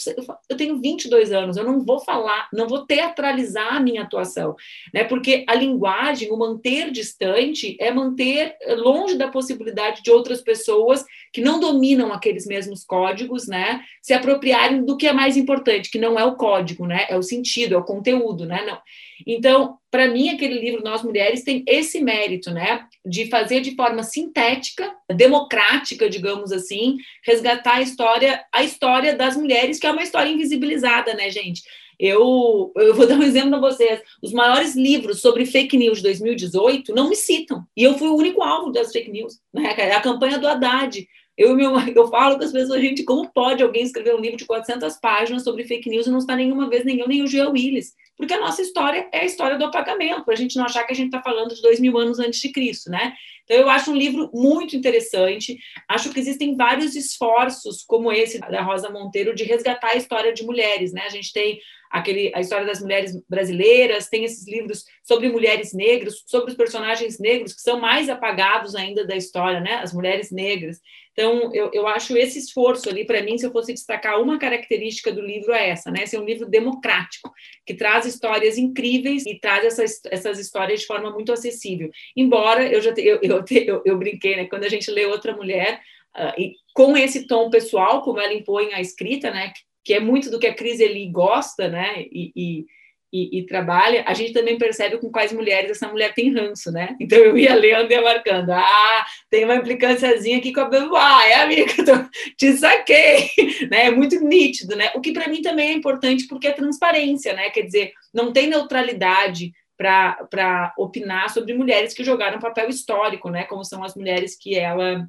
Speaker 4: eu tenho 22 anos, eu não vou falar, não vou teatralizar a minha atuação, né? Porque a linguagem, o manter distante, é manter longe da possibilidade de outras pessoas que não dominam aqueles mesmos códigos, né? Se apropriarem do que é mais importante, que não é o código, né? É o sentido, é o conteúdo, né? Não. Então, para mim, aquele livro Nós Mulheres tem esse mérito, né, de fazer de forma sintética, democrática, digamos assim, resgatar a história, a história das mulheres, que é uma história invisibilizada, né, gente? Eu, eu vou [LAUGHS] dar um exemplo para vocês. Os maiores livros sobre fake news de 2018 não me citam. E eu fui o único alvo das fake news. Né? A campanha do Haddad. Eu, meu, eu falo com as pessoas, gente, como pode alguém escrever um livro de 400 páginas sobre fake news e não está nenhuma vez nem eu, nem o Geo Willis? Porque a nossa história é a história do apagamento, para a gente não achar que a gente está falando de dois mil anos antes de Cristo, né? Então, eu acho um livro muito interessante. Acho que existem vários esforços, como esse da Rosa Monteiro, de resgatar a história de mulheres, né? A gente tem aquele, a história das mulheres brasileiras, tem esses livros sobre mulheres negras, sobre os personagens negros, que são mais apagados ainda da história, né? As mulheres negras. Então, eu, eu acho esse esforço ali, para mim, se eu fosse destacar uma característica do livro, é essa, né? Ser um livro democrático, que traz histórias incríveis e traz essas, essas histórias de forma muito acessível. Embora eu já te, eu, eu, eu, eu brinquei, né? Quando a gente lê outra mulher, uh, e com esse tom pessoal, como ela impõe a escrita, né? Que é muito do que a Cris Eli gosta, né? e, e e, e, trabalha, a gente também percebe com quais mulheres essa mulher tem ranço, né? Então eu ia lendo e ia marcando, ah, tem uma implicânciazinha aqui com a Benoit, é amiga, [LAUGHS] tô, te saquei, [LAUGHS] né? É muito nítido, né? O que para mim também é importante porque é transparência, né? Quer dizer, não tem neutralidade para opinar sobre mulheres que jogaram papel histórico, né? Como são as mulheres que ela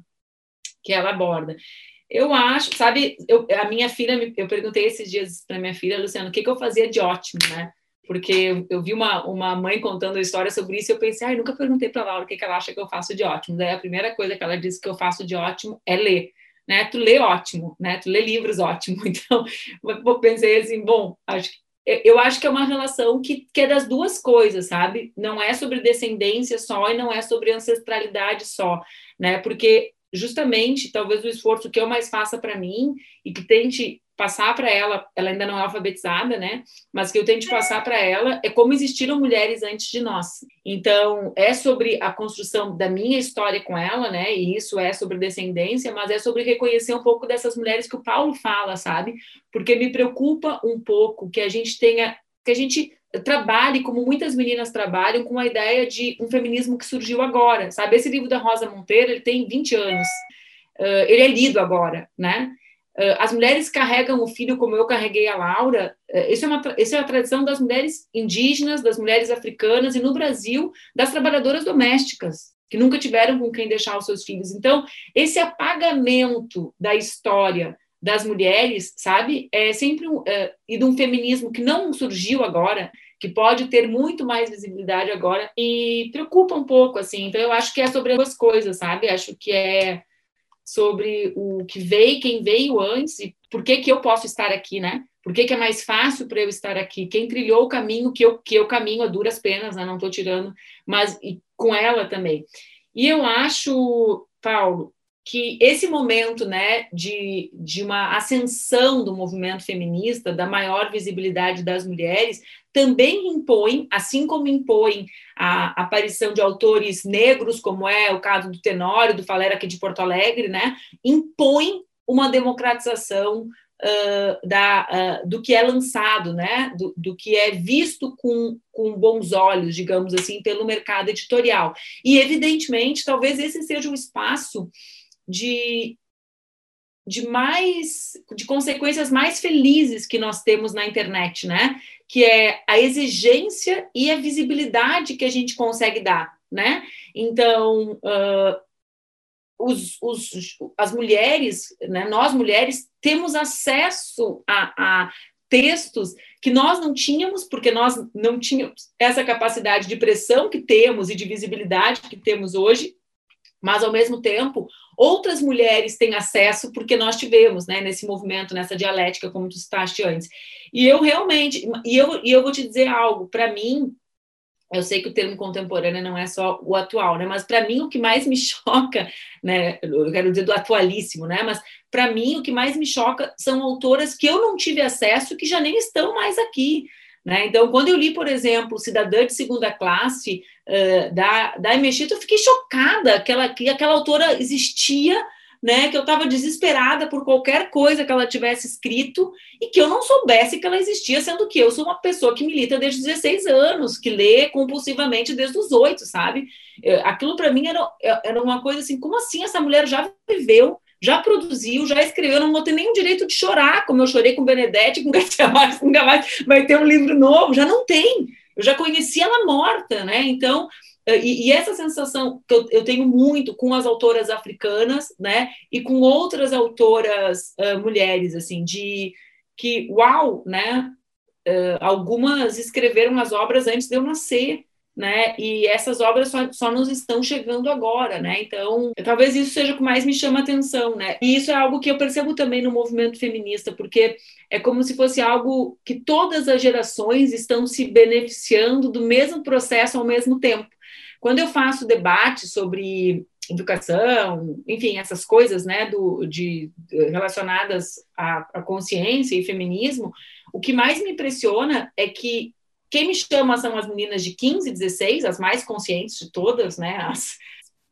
Speaker 4: que ela aborda. Eu acho, sabe, eu, a minha filha, eu perguntei esses dias para minha filha, Luciana, o que, que eu fazia de ótimo, né? Porque eu vi uma, uma mãe contando a história sobre isso e eu pensei, ai, ah, nunca perguntei para Laura o que, que ela acha que eu faço de ótimo. Daí a primeira coisa que ela disse que eu faço de ótimo é ler né? Tu lê ótimo, né? Tu lê livros ótimo. [LAUGHS] Então, eu pensei assim, bom, acho eu acho que é uma relação que, que é das duas coisas, sabe? Não é sobre descendência só e não é sobre ancestralidade só, né? Porque justamente, talvez o esforço que eu mais faça para mim e que tente passar para ela, ela ainda não é alfabetizada, né? Mas que eu tente passar para ela é como existiram mulheres antes de nós. Então, é sobre a construção da minha história com ela, né? E isso é sobre descendência, mas é sobre reconhecer um pouco dessas mulheres que o Paulo fala, sabe? Porque me preocupa um pouco que a gente tenha que a gente trabalhe como muitas meninas trabalham com a ideia de um feminismo que surgiu agora, sabe? Esse livro da Rosa Monteiro, ele tem 20 anos. Uh, ele é lido agora, né? Uh, as mulheres carregam o filho como eu carreguei a Laura. Uh, isso, é uma, isso é a tradição das mulheres indígenas, das mulheres africanas e, no Brasil, das trabalhadoras domésticas, que nunca tiveram com quem deixar os seus filhos. Então, esse apagamento da história das mulheres, sabe, é sempre um, uh, e de um feminismo que não surgiu agora, que pode ter muito mais visibilidade agora, e preocupa um pouco, assim. Então, eu acho que é sobre as duas coisas, sabe? Acho que é sobre o que veio, quem veio antes e por que que eu posso estar aqui, né? Por que, que é mais fácil para eu estar aqui? Quem trilhou o caminho que eu, que eu caminho a duras penas, né? não estou tirando, mas com ela também. E eu acho, Paulo, que esse momento né, de, de uma ascensão do movimento feminista, da maior visibilidade das mulheres, também impõe, assim como impõe a aparição de autores negros, como é o caso do Tenório, do Falera aqui de Porto Alegre, né, impõe uma democratização uh, da, uh, do que é lançado, né, do, do, que é visto com, com bons olhos, digamos assim, pelo mercado editorial. E, evidentemente, talvez esse seja o espaço de, de mais de consequências mais felizes que nós temos na internet, né? Que é a exigência e a visibilidade que a gente consegue dar, né? Então, uh, os, os, as mulheres, né, nós mulheres, temos acesso a, a textos que nós não tínhamos, porque nós não tínhamos essa capacidade de pressão que temos e de visibilidade que temos hoje, mas ao mesmo tempo outras mulheres têm acesso porque nós tivemos, né, nesse movimento, nessa dialética, como tu citaste antes. E eu realmente, e eu, e eu vou te dizer algo, para mim, eu sei que o termo contemporâneo não é só o atual, né, mas para mim o que mais me [LAUGHS] choca, né, eu quero dizer do atualíssimo, né, mas para mim o que mais me choca são autoras que eu não tive acesso que já nem estão mais aqui. Né? Então, quando eu li, por exemplo, Cidadã de Segunda Classe, uh, da, da Emechita, eu fiquei chocada que, ela, que aquela autora existia, né? que eu estava desesperada por qualquer coisa que ela tivesse escrito e que eu não soubesse que ela existia, sendo que eu sou uma pessoa que milita desde 16 anos, que lê compulsivamente desde os oito, sabe? Aquilo para mim era, era uma coisa assim, como assim essa mulher já viveu já produziu, já escreveu, não vou ter nenhum direito de chorar, como eu chorei com Benedetti, com Garcia Marques, nunca mais vai ter um livro novo, já não tem. Eu já conheci ela morta, né? Então, eh, e, e essa sensação que eu, eu, tenho muito com as autoras africanas, né? E com outras autoras uh, mulheres, assim, de que, uau, né? Uh, algumas escreveram as obras antes de eu nascer, né? E essas obras só, só nos estão chegando agora, né? Então, talvez isso seja o que mais me chama atenção, né? E isso é algo que eu percebo também no movimento feminista, porque é como se fosse algo que todas as gerações estão se beneficiando do mesmo processo ao mesmo tempo. Quando eu faço debate sobre educação, enfim, essas coisas, né, do, de, relacionadas à, à consciência e feminismo, o que mais me impressiona é que quem me chama são as meninas de 15, 16, as mais conscientes de todas, né? As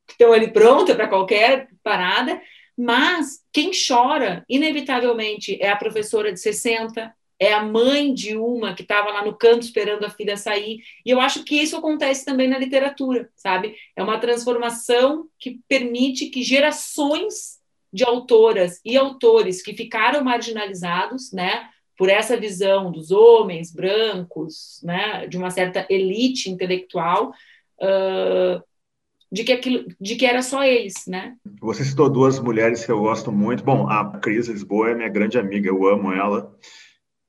Speaker 4: que estão ali prontas para qualquer parada. Mas quem chora, inevitavelmente, é a professora de 60, é a mãe de uma que estava lá no canto esperando a filha sair. E eu acho que isso acontece também na literatura, sabe? É uma transformação que permite que gerações de autoras e autores que ficaram marginalizados, né, por essa visão dos homens brancos, né, de uma certa elite intelectual, uh, de que aquilo, de que era só eles, né?
Speaker 2: Você citou duas mulheres que eu gosto muito. Bom, a Cris Lisboa é minha grande amiga, eu amo ela.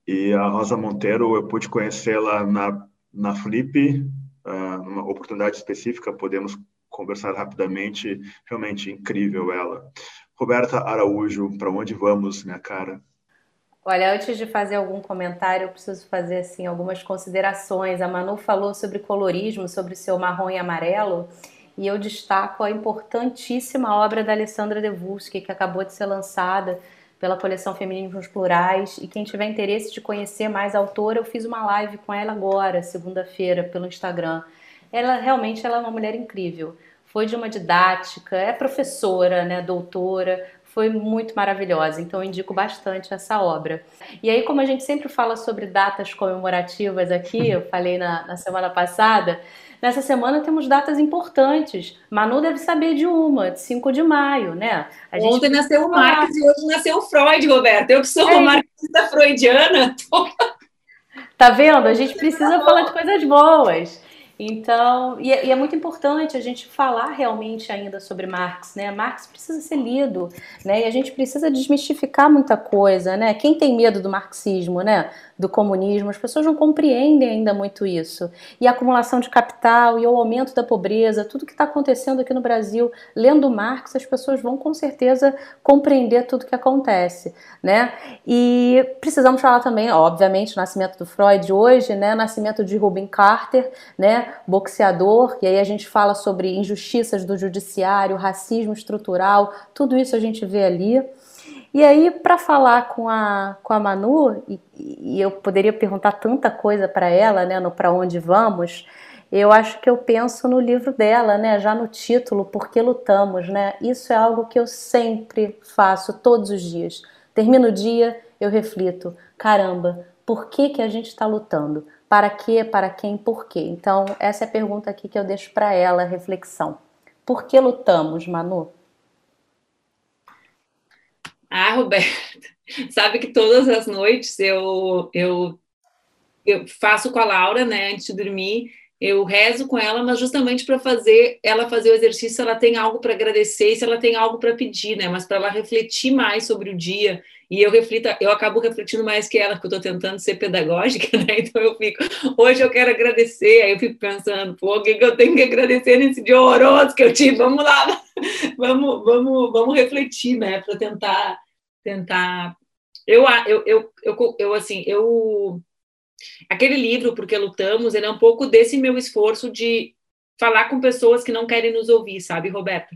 Speaker 2: E a Rosa Monteiro, eu pude conhecê-la na, na Flip, uh, numa oportunidade específica, podemos conversar rapidamente. Realmente incrível ela. Roberta Araújo, para onde vamos, minha cara?
Speaker 5: Olha, antes de fazer algum comentário, eu preciso fazer assim algumas considerações. A Manu falou sobre colorismo, sobre seu marrom e amarelo, e eu destaco a importantíssima obra da Alessandra Devuski, que acabou de ser lançada pela coleção Feminismos Plurais. E quem tiver interesse de conhecer mais a autora, eu fiz uma live com ela agora, segunda-feira, pelo Instagram. Ela realmente ela é uma mulher incrível. Foi de uma didática, é professora, né, doutora, foi muito maravilhosa, então eu indico bastante essa obra. E aí, como a gente sempre fala sobre datas comemorativas aqui, eu [LAUGHS] falei na, na semana passada, nessa semana temos datas importantes. Manu deve saber de uma, de 5 de maio, né?
Speaker 4: A Ontem nasceu o Marx e hoje nasceu o Freud, Roberto. Eu que sou é. marxista freudiana. Tô...
Speaker 5: Tá vendo? A gente precisa falar de coisas boas. Então, e é, e é, muito importante a gente falar realmente ainda sobre Marx, né? Marx precisa ser lido, né? E a gente precisa desmistificar muita coisa, né? Quem tem medo do marxismo, né? do comunismo, as pessoas não compreendem ainda muito isso. E a acumulação de capital e o aumento da pobreza, tudo que está acontecendo aqui no Brasil, lendo Marx, as pessoas vão com certeza compreender tudo que acontece, né? E precisamos falar também, obviamente, o nascimento do Freud hoje, né? Nascimento de Rubin Carter, né? Boxeador, e aí a gente fala sobre injustiças do judiciário, racismo estrutural, tudo isso a gente vê ali. E aí, para falar com a, com a Manu, e, e eu poderia perguntar tanta coisa para ela, né, no Para Onde Vamos, eu acho que eu penso no livro dela, né, já no título, Porque Lutamos, né? Isso é algo que eu sempre faço, todos os dias. Termino o dia, eu reflito, caramba, por que, que a gente está lutando? Para quê, para quem, por quê? Então, essa é a pergunta aqui que eu deixo para ela, reflexão. Por que lutamos, Manu?
Speaker 4: Ah, Roberto, sabe que todas as noites eu, eu, eu faço com a Laura, né, antes de dormir, eu rezo com ela, mas justamente para fazer ela fazer o exercício, ela tem algo para agradecer, se ela tem algo para pedir, né? Mas para ela refletir mais sobre o dia. E eu reflito, eu acabo refletindo mais que ela, porque eu estou tentando ser pedagógica, [LAUGHS] né? Então eu fico, hoje eu quero agradecer, aí eu fico pensando, pô, o que, que eu tenho que agradecer nesse dia horroroso que eu tive? Vamos lá, [LAUGHS] vamos, vamos, vamos refletir, né? Para tentar tentar. Eu, eu, eu, eu, eu, assim, eu. Aquele livro, Porque Lutamos, ele é um pouco desse meu esforço de falar com pessoas que não querem nos ouvir, sabe, Roberto?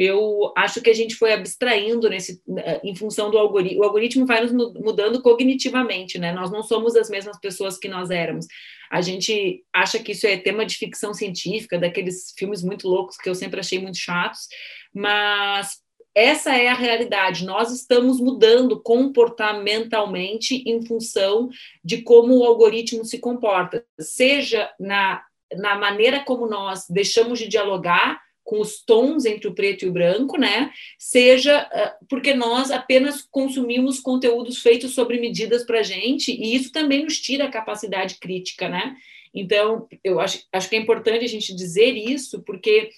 Speaker 4: Eu acho que a gente foi abstraindo nesse, em função do algoritmo. O algoritmo vai nos mudando cognitivamente, né? Nós não somos as mesmas pessoas que nós éramos. A gente acha que isso é tema de ficção científica, daqueles filmes muito loucos que eu sempre achei muito chatos, mas essa é a realidade. Nós estamos mudando comportamentalmente em função de como o algoritmo se comporta, seja na, na maneira como nós deixamos de dialogar com os tons entre o preto e o branco, né? Seja uh, porque nós apenas consumimos conteúdos feitos sobre medidas para gente, e isso também nos tira a capacidade crítica, né? Então, eu acho, acho que é importante a gente dizer isso, porque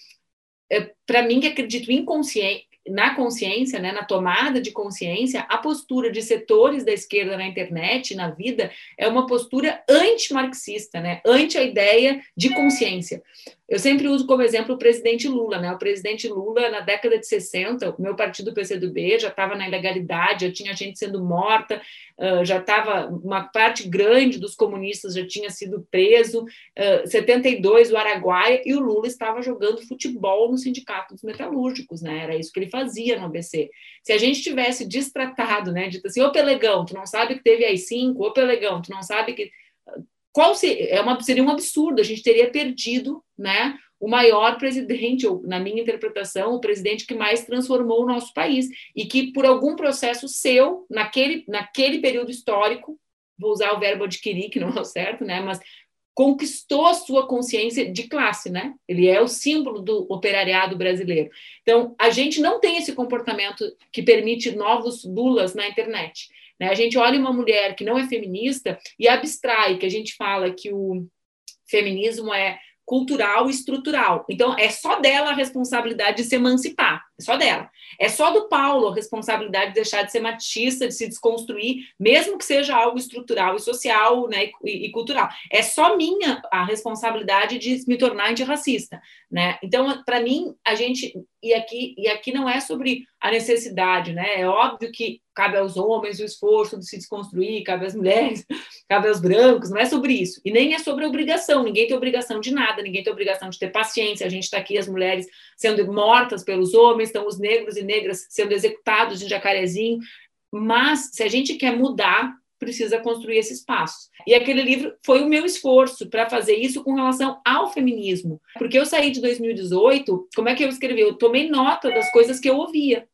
Speaker 4: é, para mim que acredito inconsciente, na consciência, né, na tomada de consciência, a postura de setores da esquerda na internet, na vida, é uma postura anti-marxista, né, anti a ideia de consciência. Eu sempre uso como exemplo o presidente Lula, né? O presidente Lula, na década de 60, o meu partido PCdoB já estava na ilegalidade, já tinha gente sendo morta, já estava uma parte grande dos comunistas já tinha sido preso, uh, 72 o Araguaia e o Lula estava jogando futebol no sindicato dos metalúrgicos, né? Era isso que ele fazia no ABC. Se a gente tivesse distratado, né, dito assim, ô Pelegão, tu não sabe que teve aí cinco, ô Pelegão, tu não sabe que qual se, é uma, seria um absurdo, a gente teria perdido né, o maior presidente, ou na minha interpretação, o presidente que mais transformou o nosso país, e que por algum processo seu, naquele, naquele período histórico, vou usar o verbo adquirir, que não é o certo, né, mas conquistou a sua consciência de classe, né? Ele é o símbolo do operariado brasileiro. Então, a gente não tem esse comportamento que permite novos bulas na internet. Né? A gente olha uma mulher que não é feminista e abstrai, que a gente fala que o feminismo é cultural e estrutural. Então, é só dela a responsabilidade de se emancipar, é só dela. É só do Paulo a responsabilidade de deixar de ser machista, de se desconstruir, mesmo que seja algo estrutural e social né, e, e cultural. É só minha a responsabilidade de me tornar antirracista. Né? Então, para mim, a gente. E aqui, e aqui não é sobre a necessidade, né? É óbvio que cabe aos homens o esforço de se desconstruir, cabe às mulheres, [LAUGHS] cabe aos brancos, não é sobre isso. E nem é sobre obrigação, ninguém tem obrigação de nada, ninguém tem obrigação de ter paciência. A gente está aqui, as mulheres sendo mortas pelos homens, estão os negros e negras sendo executados de jacarezinho. Mas se a gente quer mudar, precisa construir esse espaço. E aquele livro foi o meu esforço para fazer isso com relação ao feminismo. Porque eu saí de 2018, como é que eu escrevi? Eu tomei nota das coisas que eu ouvia.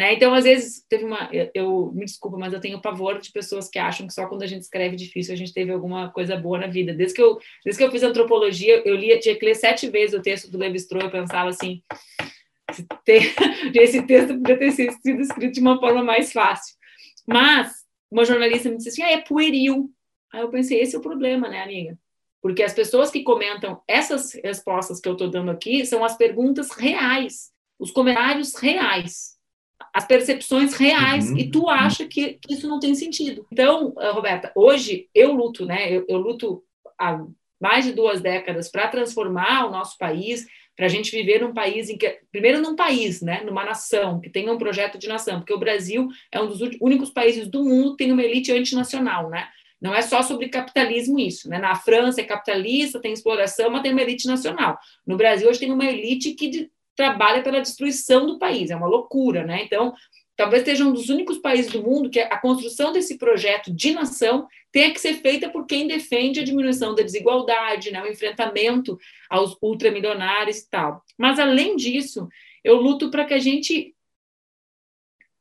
Speaker 4: Né? Então, às vezes, teve uma. Eu, eu, me desculpa, mas eu tenho pavor de pessoas que acham que só quando a gente escreve difícil a gente teve alguma coisa boa na vida. Desde que eu, desde que eu fiz antropologia, eu lia, tinha que ler sete vezes o texto do Levi Strauss, eu pensava assim: esse [LAUGHS] texto poderia ter sido escrito de uma forma mais fácil. Mas uma jornalista me disse assim: ah, é pueril. Aí eu pensei: esse é o problema, né, amiga? Porque as pessoas que comentam essas respostas que eu estou dando aqui são as perguntas reais, os comentários reais as percepções reais uhum. e tu acha que, que, isso não tem sentido. Então, eh, Roberta, hoje eu luto, né? Eu, eu luto há mais de duas décadas para transformar o nosso país, para a gente viver num país em que, primeiro num país, né, numa nação que tenha um projeto de nação, porque o Brasil é um dos únicos países do mundo que tem uma elite antinacional, né? Não é só sobre capitalismo isso, né? Na França é capitalista, tem exploração, mas tem uma elite nacional. No Brasil hoje tem uma elite que trabalha pela destruição do país, é uma loucura, né? Então, talvez seja um dos únicos países do mundo que a construção desse projeto de nação tenha que ser feita por quem defende a diminuição da desigualdade, né, o enfrentamento aos ultramilionários e tal. Mas, além disso, eu luto para que a gente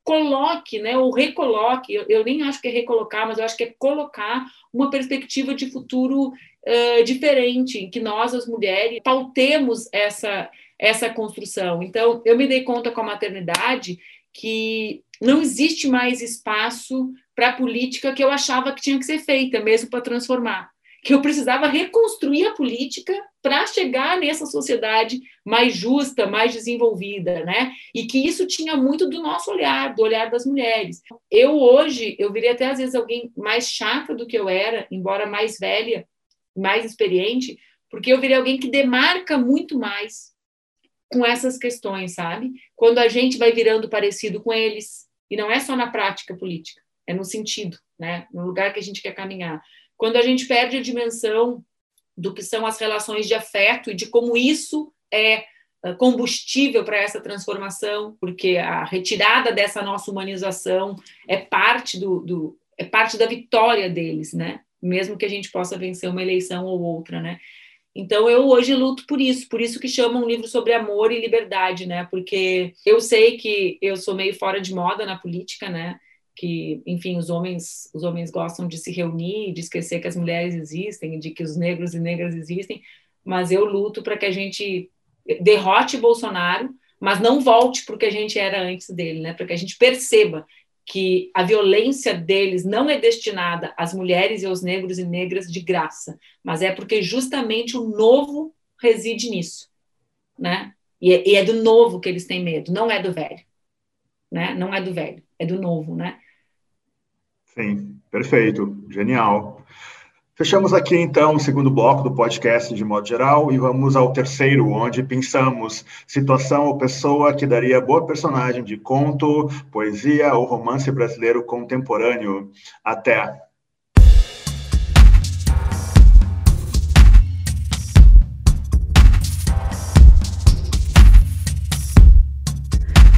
Speaker 4: coloque, né, ou recoloque, eu, eu, nem acho que é recolocar, mas eu acho que é colocar uma perspectiva de futuro uh, diferente, em que nós, as mulheres, pautemos essa, essa construção. Então, eu me dei conta com a maternidade que não existe mais espaço para a política que eu achava que tinha que ser feita, mesmo para transformar. Que eu precisava reconstruir a política para chegar nessa sociedade mais justa, mais desenvolvida, né? E que isso tinha muito do nosso olhar, do olhar das mulheres. Eu hoje, eu virei até às vezes alguém mais chata do que eu era, embora mais velha, mais experiente, porque eu virei alguém que demarca muito mais com essas questões, sabe? Quando a gente vai virando parecido com eles, e não é só na prática política, é no sentido, né? No lugar que a gente quer caminhar. Quando a gente perde a dimensão do que são as relações de afeto e de como isso é ah, combustível para essa transformação, porque a retirada dessa nossa humanização é parte do, do, é parte da vitória deles, né? Mesmo que a gente possa vencer uma eleição ou outra, né? Então eu hoje luto por isso, por isso que chama um livro sobre amor e liberdade, né? Porque eu sei que eu sou meio fora de moda na política, né? Que, enfim, os homens, os homens gostam de se reunir, de esquecer que as mulheres existem, de que os negros e negras existem, mas eu luto para que a gente derrote Bolsonaro, mas não volte para o que a gente era antes dele, né? Para que a gente perceba que a violência deles não é destinada às mulheres e aos negros e negras de graça, mas é porque justamente o novo reside nisso, né? E é, e é do novo que eles têm medo, não é do velho, né? Não é do velho, é do novo, né?
Speaker 2: Sim, perfeito, genial. Fechamos aqui então o segundo bloco do podcast de modo geral e vamos ao terceiro, onde pensamos situação ou pessoa que daria boa personagem de conto, poesia ou romance brasileiro contemporâneo. Até!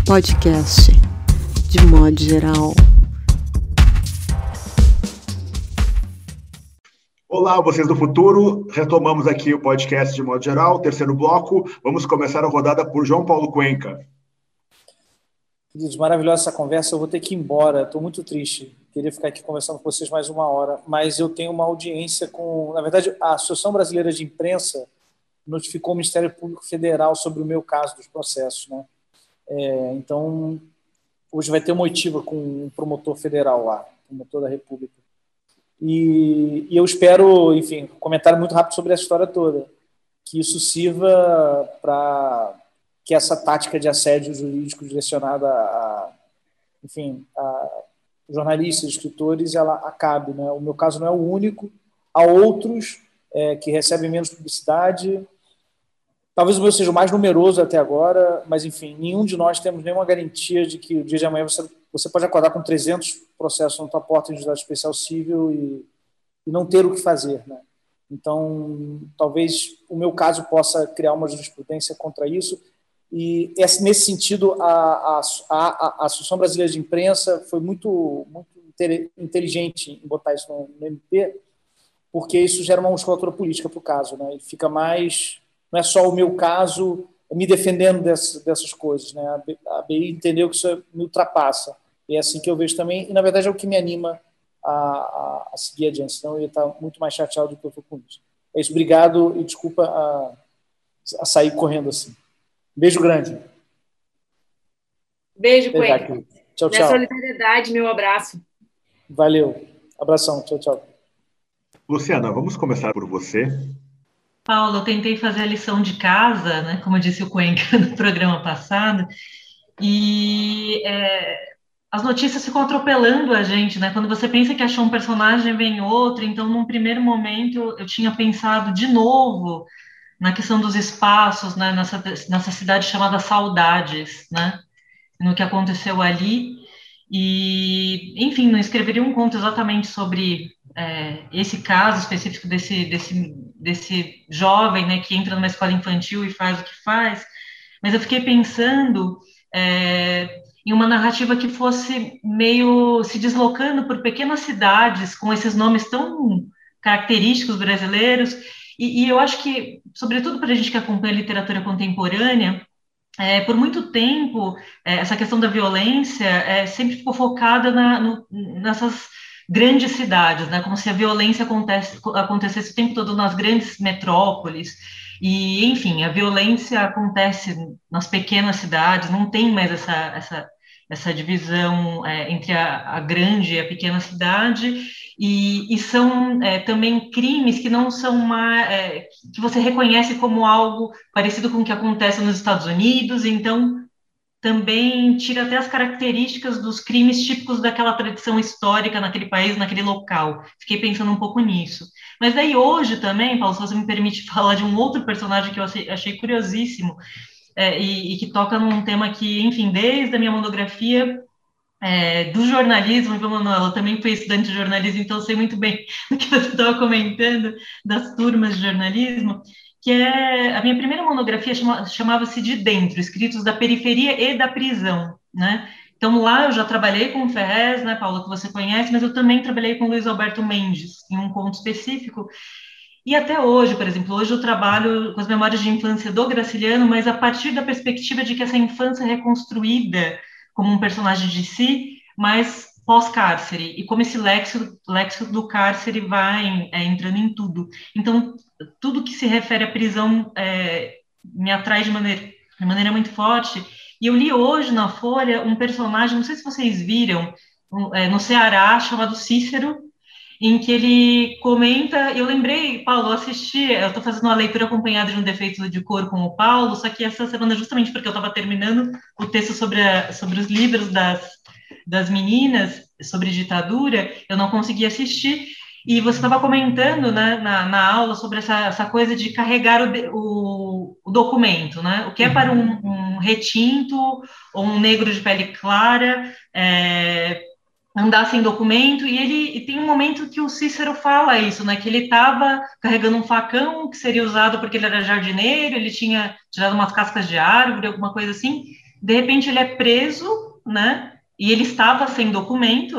Speaker 1: Podcast de modo geral.
Speaker 2: Olá, vocês do futuro. Retomamos aqui o podcast de modo geral, terceiro bloco. Vamos começar a rodada por João Paulo Cuenca.
Speaker 3: Queridos, maravilhosa essa conversa. Eu vou ter que ir embora. Estou muito triste. Queria ficar aqui conversando com vocês mais uma hora, mas eu tenho uma audiência com. Na verdade, a Associação Brasileira de Imprensa notificou o Ministério Público Federal sobre o meu caso dos processos, né? É, então, hoje vai ter uma oitiva com um promotor federal lá. promotor da República. E, e eu espero, enfim, um comentário muito rápido sobre essa história toda, que isso sirva para que essa tática de assédio jurídico direcionada a, enfim, a jornalistas, escritores, ela acabe. Né? O meu caso não é o único, há outros é, que recebem menos publicidade. Talvez o meu seja o mais numeroso até agora, mas enfim, nenhum de nós temos nenhuma garantia de que o dia de amanhã você, você pode acordar com 300 processos na tua porta em juizado especial civil e, e não ter o que fazer. Né? Então, talvez o meu caso possa criar uma jurisprudência contra isso, e nesse sentido, a, a, a, a Associação Brasileira de Imprensa foi muito, muito inteligente em botar isso no, no MP, porque isso gera uma musculatura política para o caso. Né? E fica mais. Não é só o meu caso me defendendo dessas, dessas coisas. Né? A BI entendeu que isso me ultrapassa. E é assim que eu vejo também, e na verdade é o que me anima a, a, a seguir adiante, senão eu ia estar muito mais chateado do que eu estou com isso. É isso, obrigado e desculpa a, a sair correndo assim. Beijo grande.
Speaker 4: Beijo, Coelho.
Speaker 3: Tchau, tchau.
Speaker 4: Minha solidariedade, meu abraço.
Speaker 3: Valeu. Abração. Tchau, tchau.
Speaker 2: Luciana, vamos começar por você.
Speaker 6: Paulo, eu tentei fazer a lição de casa, né, como disse o Cuenca [LAUGHS] no programa passado, e é, as notícias ficam atropelando a gente, né? Quando você pensa que achou um personagem, vem outro. Então, num primeiro momento, eu tinha pensado de novo na questão dos espaços, né, nessa, nessa cidade chamada Saudades, né, no que aconteceu ali. E, enfim, não escreveria um conto exatamente sobre é, esse caso específico desse, desse, desse jovem né, que entra numa escola infantil e faz o que faz, mas eu fiquei pensando é, em uma narrativa que fosse meio se deslocando por pequenas cidades com esses nomes tão característicos brasileiros e, e eu acho que, sobretudo para a gente que acompanha a literatura contemporânea, é, por muito tempo, é, essa questão da violência é, sempre ficou focada na, no, nessas grandes cidades, né? como se a violência acontece, acontecesse o tempo todo nas grandes metrópoles. E, enfim, a violência acontece nas pequenas cidades, não tem mais essa, essa, essa divisão é, entre a, a, grande e a pequena cidade, e, e são é, também crimes que não são uma, é, que você reconhece como algo parecido com o que acontece nos Estados Unidos, então também tira até as características dos crimes típicos daquela tradição histórica naquele país, naquele local. Fiquei pensando um pouco nisso. Mas daí hoje também, Paulo, se você me permite [LAUGHS] falar de um outro personagem que eu achei, curiosíssimo é, e, e, que toca num tema que, enfim, desde a minha monografia é, do jornalismo, viu, Manuela? Também fui estudante de jornalismo, então sei muito bem [LAUGHS] o que você estava comentando das turmas de jornalismo, que é a minha primeira monografia chama, chamava-se De Dentro, Escritos da Periferia e da Prisão, né? Então lá eu já trabalhei com o Ferrez, né, Paula, que você conhece, mas eu também trabalhei com o Luiz Alberto Mendes, em um conto específico, e até hoje, por exemplo, hoje eu trabalho com as memórias de infância do Graciliano, mas a partir da perspectiva de que essa infância reconstruída como um personagem de si, mas pós-cárcere, e como esse lexo, lexo do cárcere vai é, entrando em tudo. Então, tudo que se refere à prisão é, me atrai de maneira, de maneira muito forte. E eu li hoje na Folha um personagem, não sei se vocês viram, é, no Ceará, chamado Cícero, em que ele comenta, eu lembrei, Paulo, eu assisti, eu estou fazendo uma leitura acompanhada de um defeito de cor com o Paulo, só que essa semana, justamente porque eu estava terminando o texto sobre, a, sobre os livros das, das meninas, sobre ditadura, eu não consegui assistir, e você estava comentando né, na, na aula sobre essa, essa coisa de carregar o, o, o documento, né? O que é para um, um retinto ou um negro de pele clara, é, andar sem documento, e ele e tem um momento que o Cícero fala isso, né, que ele estava carregando um facão que seria usado porque ele era jardineiro, ele tinha tirado umas cascas de árvore, alguma coisa assim, de repente ele é preso, né, e ele estava sem documento,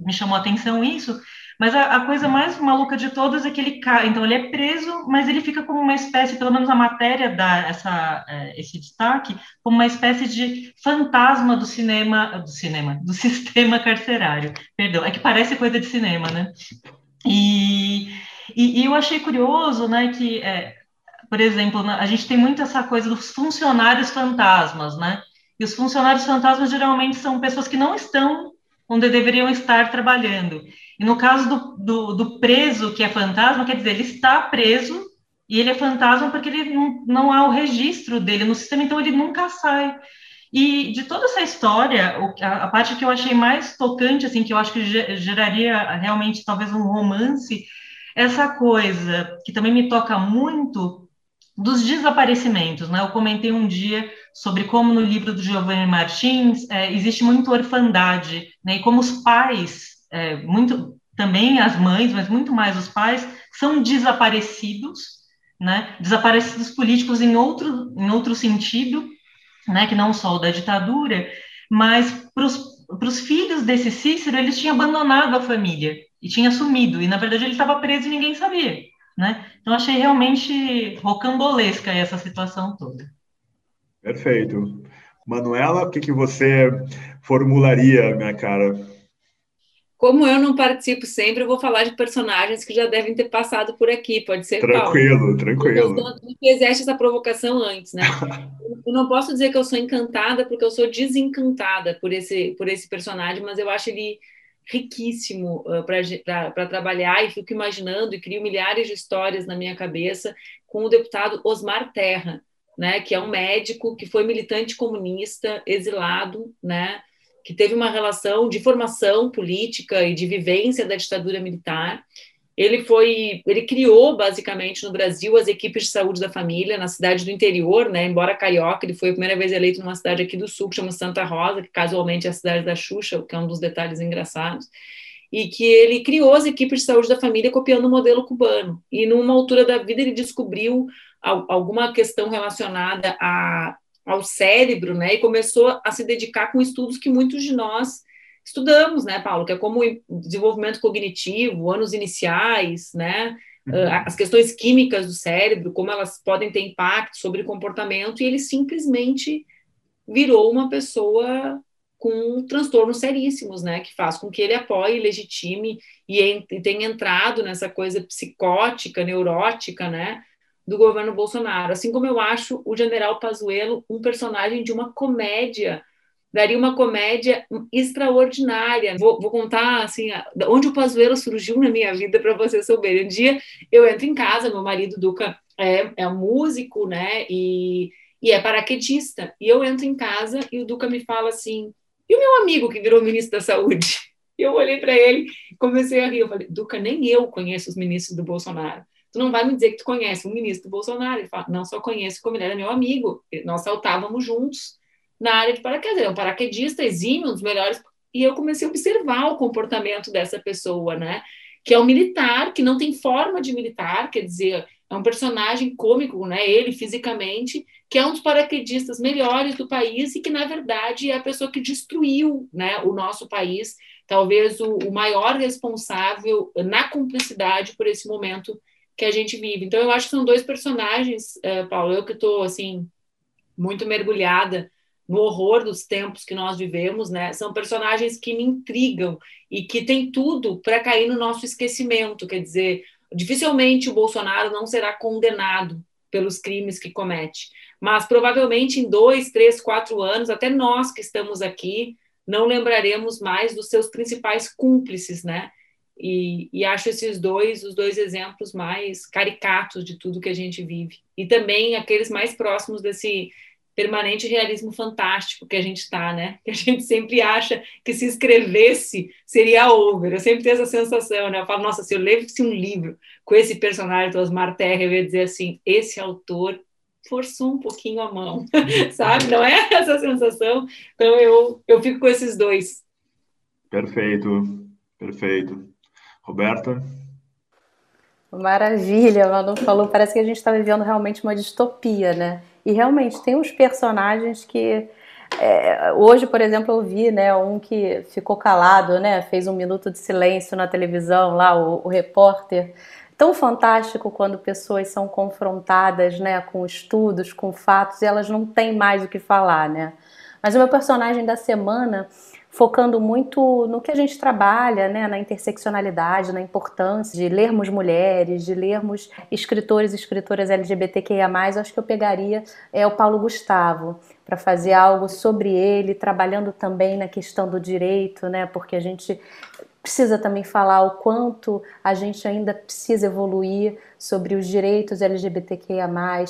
Speaker 6: me chamou a atenção isso, mas a, a, coisa mais maluca de todas é que ele cai, então ele é preso, mas ele fica como uma espécie, pelo menos a matéria dá essa, é, esse destaque, como uma espécie de fantasma do cinema, do cinema, do [LAUGHS] sistema carcerário. Perdão, é que parece coisa de cinema, né? E, e, e eu achei curioso, né, que, é, por exemplo, a gente tem muito essa coisa dos funcionários fantasmas, né? E os funcionários fantasmas geralmente são pessoas que não estão onde deveriam estar trabalhando. E no caso do, do, do preso que é fantasma, quer dizer, ele está preso e ele é fantasma porque ele não, não há o registro dele no sistema, então ele nunca sai. E de toda essa história, a, parte que eu achei mais tocante, assim, que eu acho que geraria realmente talvez um romance, essa coisa que também me toca muito dos desaparecimentos, né? Eu comentei um dia sobre como no livro do Giovanni Martins é, existe muita orfandade, né? E como os pais, é, muito também as mães, mas muito mais os pais, são desaparecidos, né? Desaparecidos políticos em outro em outro sentido, né, que não só o da ditadura, mas para os filhos desse Cícero, eles tinham abandonado a família e tinha sumido, e na verdade ele estava preso e ninguém sabia. Né? Então achei realmente rocambolesca essa situação toda.
Speaker 2: Perfeito. Manuela, o que, que você formularia, minha cara?
Speaker 4: Como eu não participo sempre, eu vou falar de personagens que já devem ter passado por aqui, pode ser
Speaker 2: Tranquilo, Paulo. tranquilo.
Speaker 4: Você fizeste essa provocação antes, né? [LAUGHS] eu não posso dizer que eu sou encantada, porque eu sou desencantada por esse, por esse personagem, mas eu acho ele riquíssimo uh, para trabalhar e fico imaginando e crio milhares de histórias na minha cabeça com o deputado Osmar Terra, né, que é um médico que foi militante comunista, exilado, né, que teve uma relação de formação política e de vivência da ditadura militar. Ele foi, ele criou basicamente no Brasil as equipes de saúde da família na cidade do interior, né? Embora carioca, ele foi a primeira vez eleito numa cidade aqui do sul que chama Santa Rosa, que casualmente é a cidade da Xuxa, que é um dos detalhes engraçados. E que ele criou as equipes de saúde da família copiando o modelo cubano. E numa altura da vida ele descobriu alguma questão relacionada a ao cérebro, né? E começou a se dedicar com estudos que muitos de nós estudamos, né, Paulo? Que é como desenvolvimento cognitivo, anos iniciais, né? Uhum. Ah, as questões químicas do cérebro, como elas podem ter impacto sobre o comportamento, e ele simplesmente virou uma pessoa com transtornos seríssimos, né, que faz com que ele apoie, legitime e, e tenha entrado nessa coisa psicótica, neurótica, né, do governo Bolsonaro. Assim como eu acho o general Pazuello um personagem de uma comédia, daria uma comédia extraordinária. Vou, vou contar assim, onde o Pazuello surgiu na minha vida para vocês saberem. Um dia eu entro em casa, meu marido Duca é, é músico, né, e, e é paraquedista. E eu entro em casa e o Duca me fala assim: e o meu amigo que virou ministro da Saúde? E eu olhei para ele comecei a rir. Eu falei: Duca, nem eu conheço os ministros do Bolsonaro tu não vai me dizer que tu conhece o ministro Bolsonaro. Ele fala, não só conheço como ele era meu amigo. Nós saltávamos juntos na área de paraquedas. Ele é um paraquedista exímio, um dos melhores. E eu comecei a observar o comportamento dessa pessoa, né? Que é um militar, que não tem forma de militar, quer dizer, é um personagem cômico, né? Ele fisicamente, que é um dos paraquedistas melhores do país e que, na verdade, é a pessoa que destruiu né, o nosso país, talvez o, o maior responsável na cumplicidade por esse momento que a gente vive. Então, eu acho que são dois personagens, uh, Paulo, eu que estou, assim, muito mergulhada no horror dos tempos que nós vivemos, né? São personagens que me intrigam e que tem tudo para cair no nosso esquecimento. Quer dizer, dificilmente o Bolsonaro não será condenado pelos crimes que comete, mas provavelmente em dois, três, quatro anos, até nós que estamos aqui, não lembraremos mais dos seus principais cúmplices, né? E, e, acho esses dois os dois exemplos mais caricatos de tudo que a gente vive. E também aqueles mais próximos desse permanente realismo fantástico que a gente está, né? [LAUGHS] Que a gente sempre acha que se escrevesse seria over. Eu sempre tenho essa sensação, né? Eu falo, nossa, se eu lesse um livro com esse personagem do Osmar Terra, eu ia dizer assim: esse autor forçou um pouquinho a mão, [LAUGHS] sabe? Não é [LAUGHS] essa sensação? Então eu, eu fico com esses dois.
Speaker 2: Perfeito, perfeito. Roberta?
Speaker 5: Maravilha, Manu falou, parece que a gente está vivendo realmente uma distopia, né? E realmente tem uns personagens que é, hoje, por exemplo, eu vi né, um que ficou calado, né, fez um minuto de silêncio na televisão, lá o, o repórter. Tão fantástico quando pessoas são confrontadas né, com estudos, com fatos, e elas não têm mais o que falar. Né? Mas o meu personagem da semana focando muito no que a gente trabalha, né, na interseccionalidade, na importância de lermos mulheres, de lermos escritores e escritoras LGBTQIA+, acho que eu pegaria é o Paulo Gustavo para fazer algo sobre ele, trabalhando também na questão do direito, né, porque a gente precisa também falar o quanto a gente ainda precisa evoluir sobre os direitos LGBTQIA+,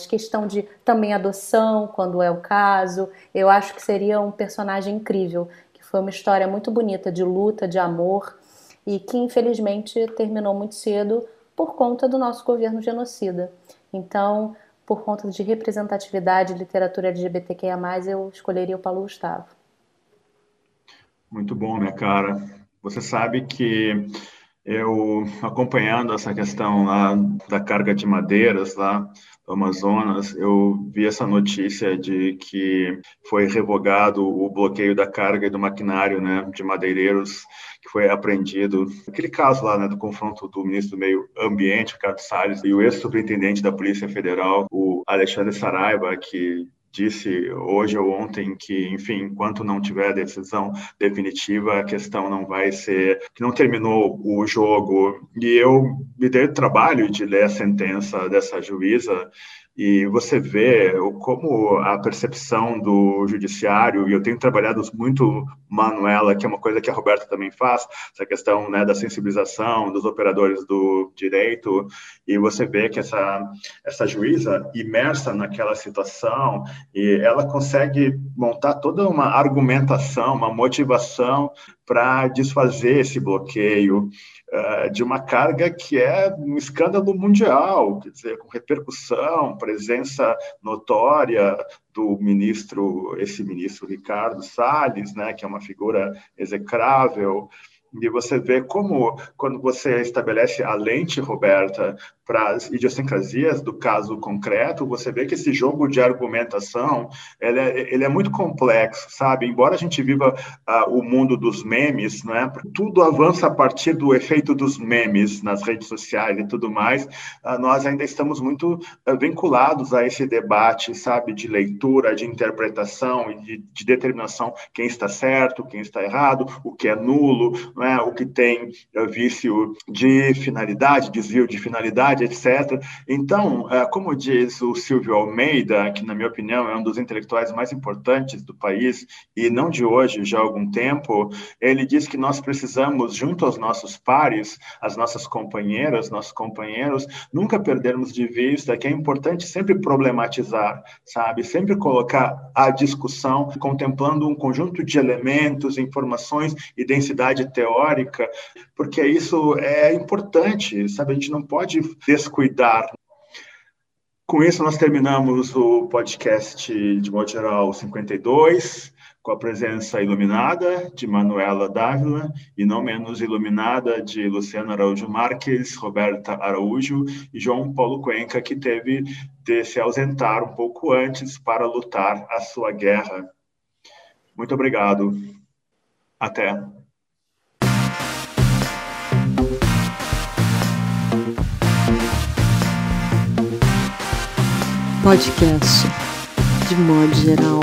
Speaker 5: questão de também adoção, quando é o caso. Eu acho que seria um personagem incrível foi uma história muito bonita de luta, de amor e que infelizmente terminou muito cedo por conta do nosso governo genocida. Então, por conta de representatividade de literatura LGBTQIA+, eu escolheria o Paulo Gustavo.
Speaker 2: Muito bom, minha cara. Você sabe que eu, acompanhando essa questão lá da carga de madeiras lá do Amazonas, eu vi essa notícia de que foi revogado o bloqueio da carga e do maquinário né, de madeireiros que foi apreendido. Aquele caso lá né, do confronto do ministro do Meio Ambiente, Ricardo Salles, e o ex-superintendente da Polícia Federal, o Alexandre Saraiva, que disse hoje ou ontem que, enfim, enquanto não tiver decisão definitiva, a questão não vai ser que não terminou o jogo. E eu me dei o trabalho de ler a sentença dessa juíza e você vê como a percepção do judiciário, e eu tenho trabalhado muito, Manuela, que é uma coisa que a Roberta também faz, essa questão né, da sensibilização dos operadores do direito, e você vê que essa, essa juíza, imersa naquela situação, e ela consegue montar toda uma argumentação, uma motivação para desfazer esse bloqueio uh, de uma carga que é um escândalo mundial, quer dizer, com repercussão, presença notória do ministro, esse ministro Ricardo Salles, né, que é uma figura execrável, e você vê como, quando você estabelece a lente, Roberta, para as idiosincrasias do caso concreto, você vê que esse jogo de argumentação ele é, ele é muito complexo, sabe? Embora a gente viva uh, o mundo dos memes, né? Tudo avança a partir do efeito dos memes nas redes sociais e tudo mais. Uh, nós ainda estamos muito uh, vinculados a esse debate, sabe, de leitura, de interpretação e de, de, determinação quem está certo, quem está errado, o que é nulo, né? O que tem vício de finalidade, desvio de finalidade etc. Então, é, como diz o Silvio Almeida, que, na minha opinião, é um dos intelectuais mais importantes do país, e não de hoje, já há algum tempo, ele diz que nós precisamos, junto aos nossos pares, as nossas companheiras, nossos companheiros, nunca perdermos de vista que é importante sempre problematizar, sabe? Sempre colocar a discussão contemplando um conjunto de elementos, informações e densidade teórica, porque isso é importante, sabe? A gente não pode descuidar. Com isso, nós terminamos o podcast de modo geral 52, com a presença iluminada de Manuela Dávila e não menos iluminada de Luciano Araújo Marques, Roberta Araújo e João Paulo Cuenca, que teve de se ausentar um pouco antes para lutar a sua guerra. Muito obrigado. Até.
Speaker 1: Podcast de modo geral.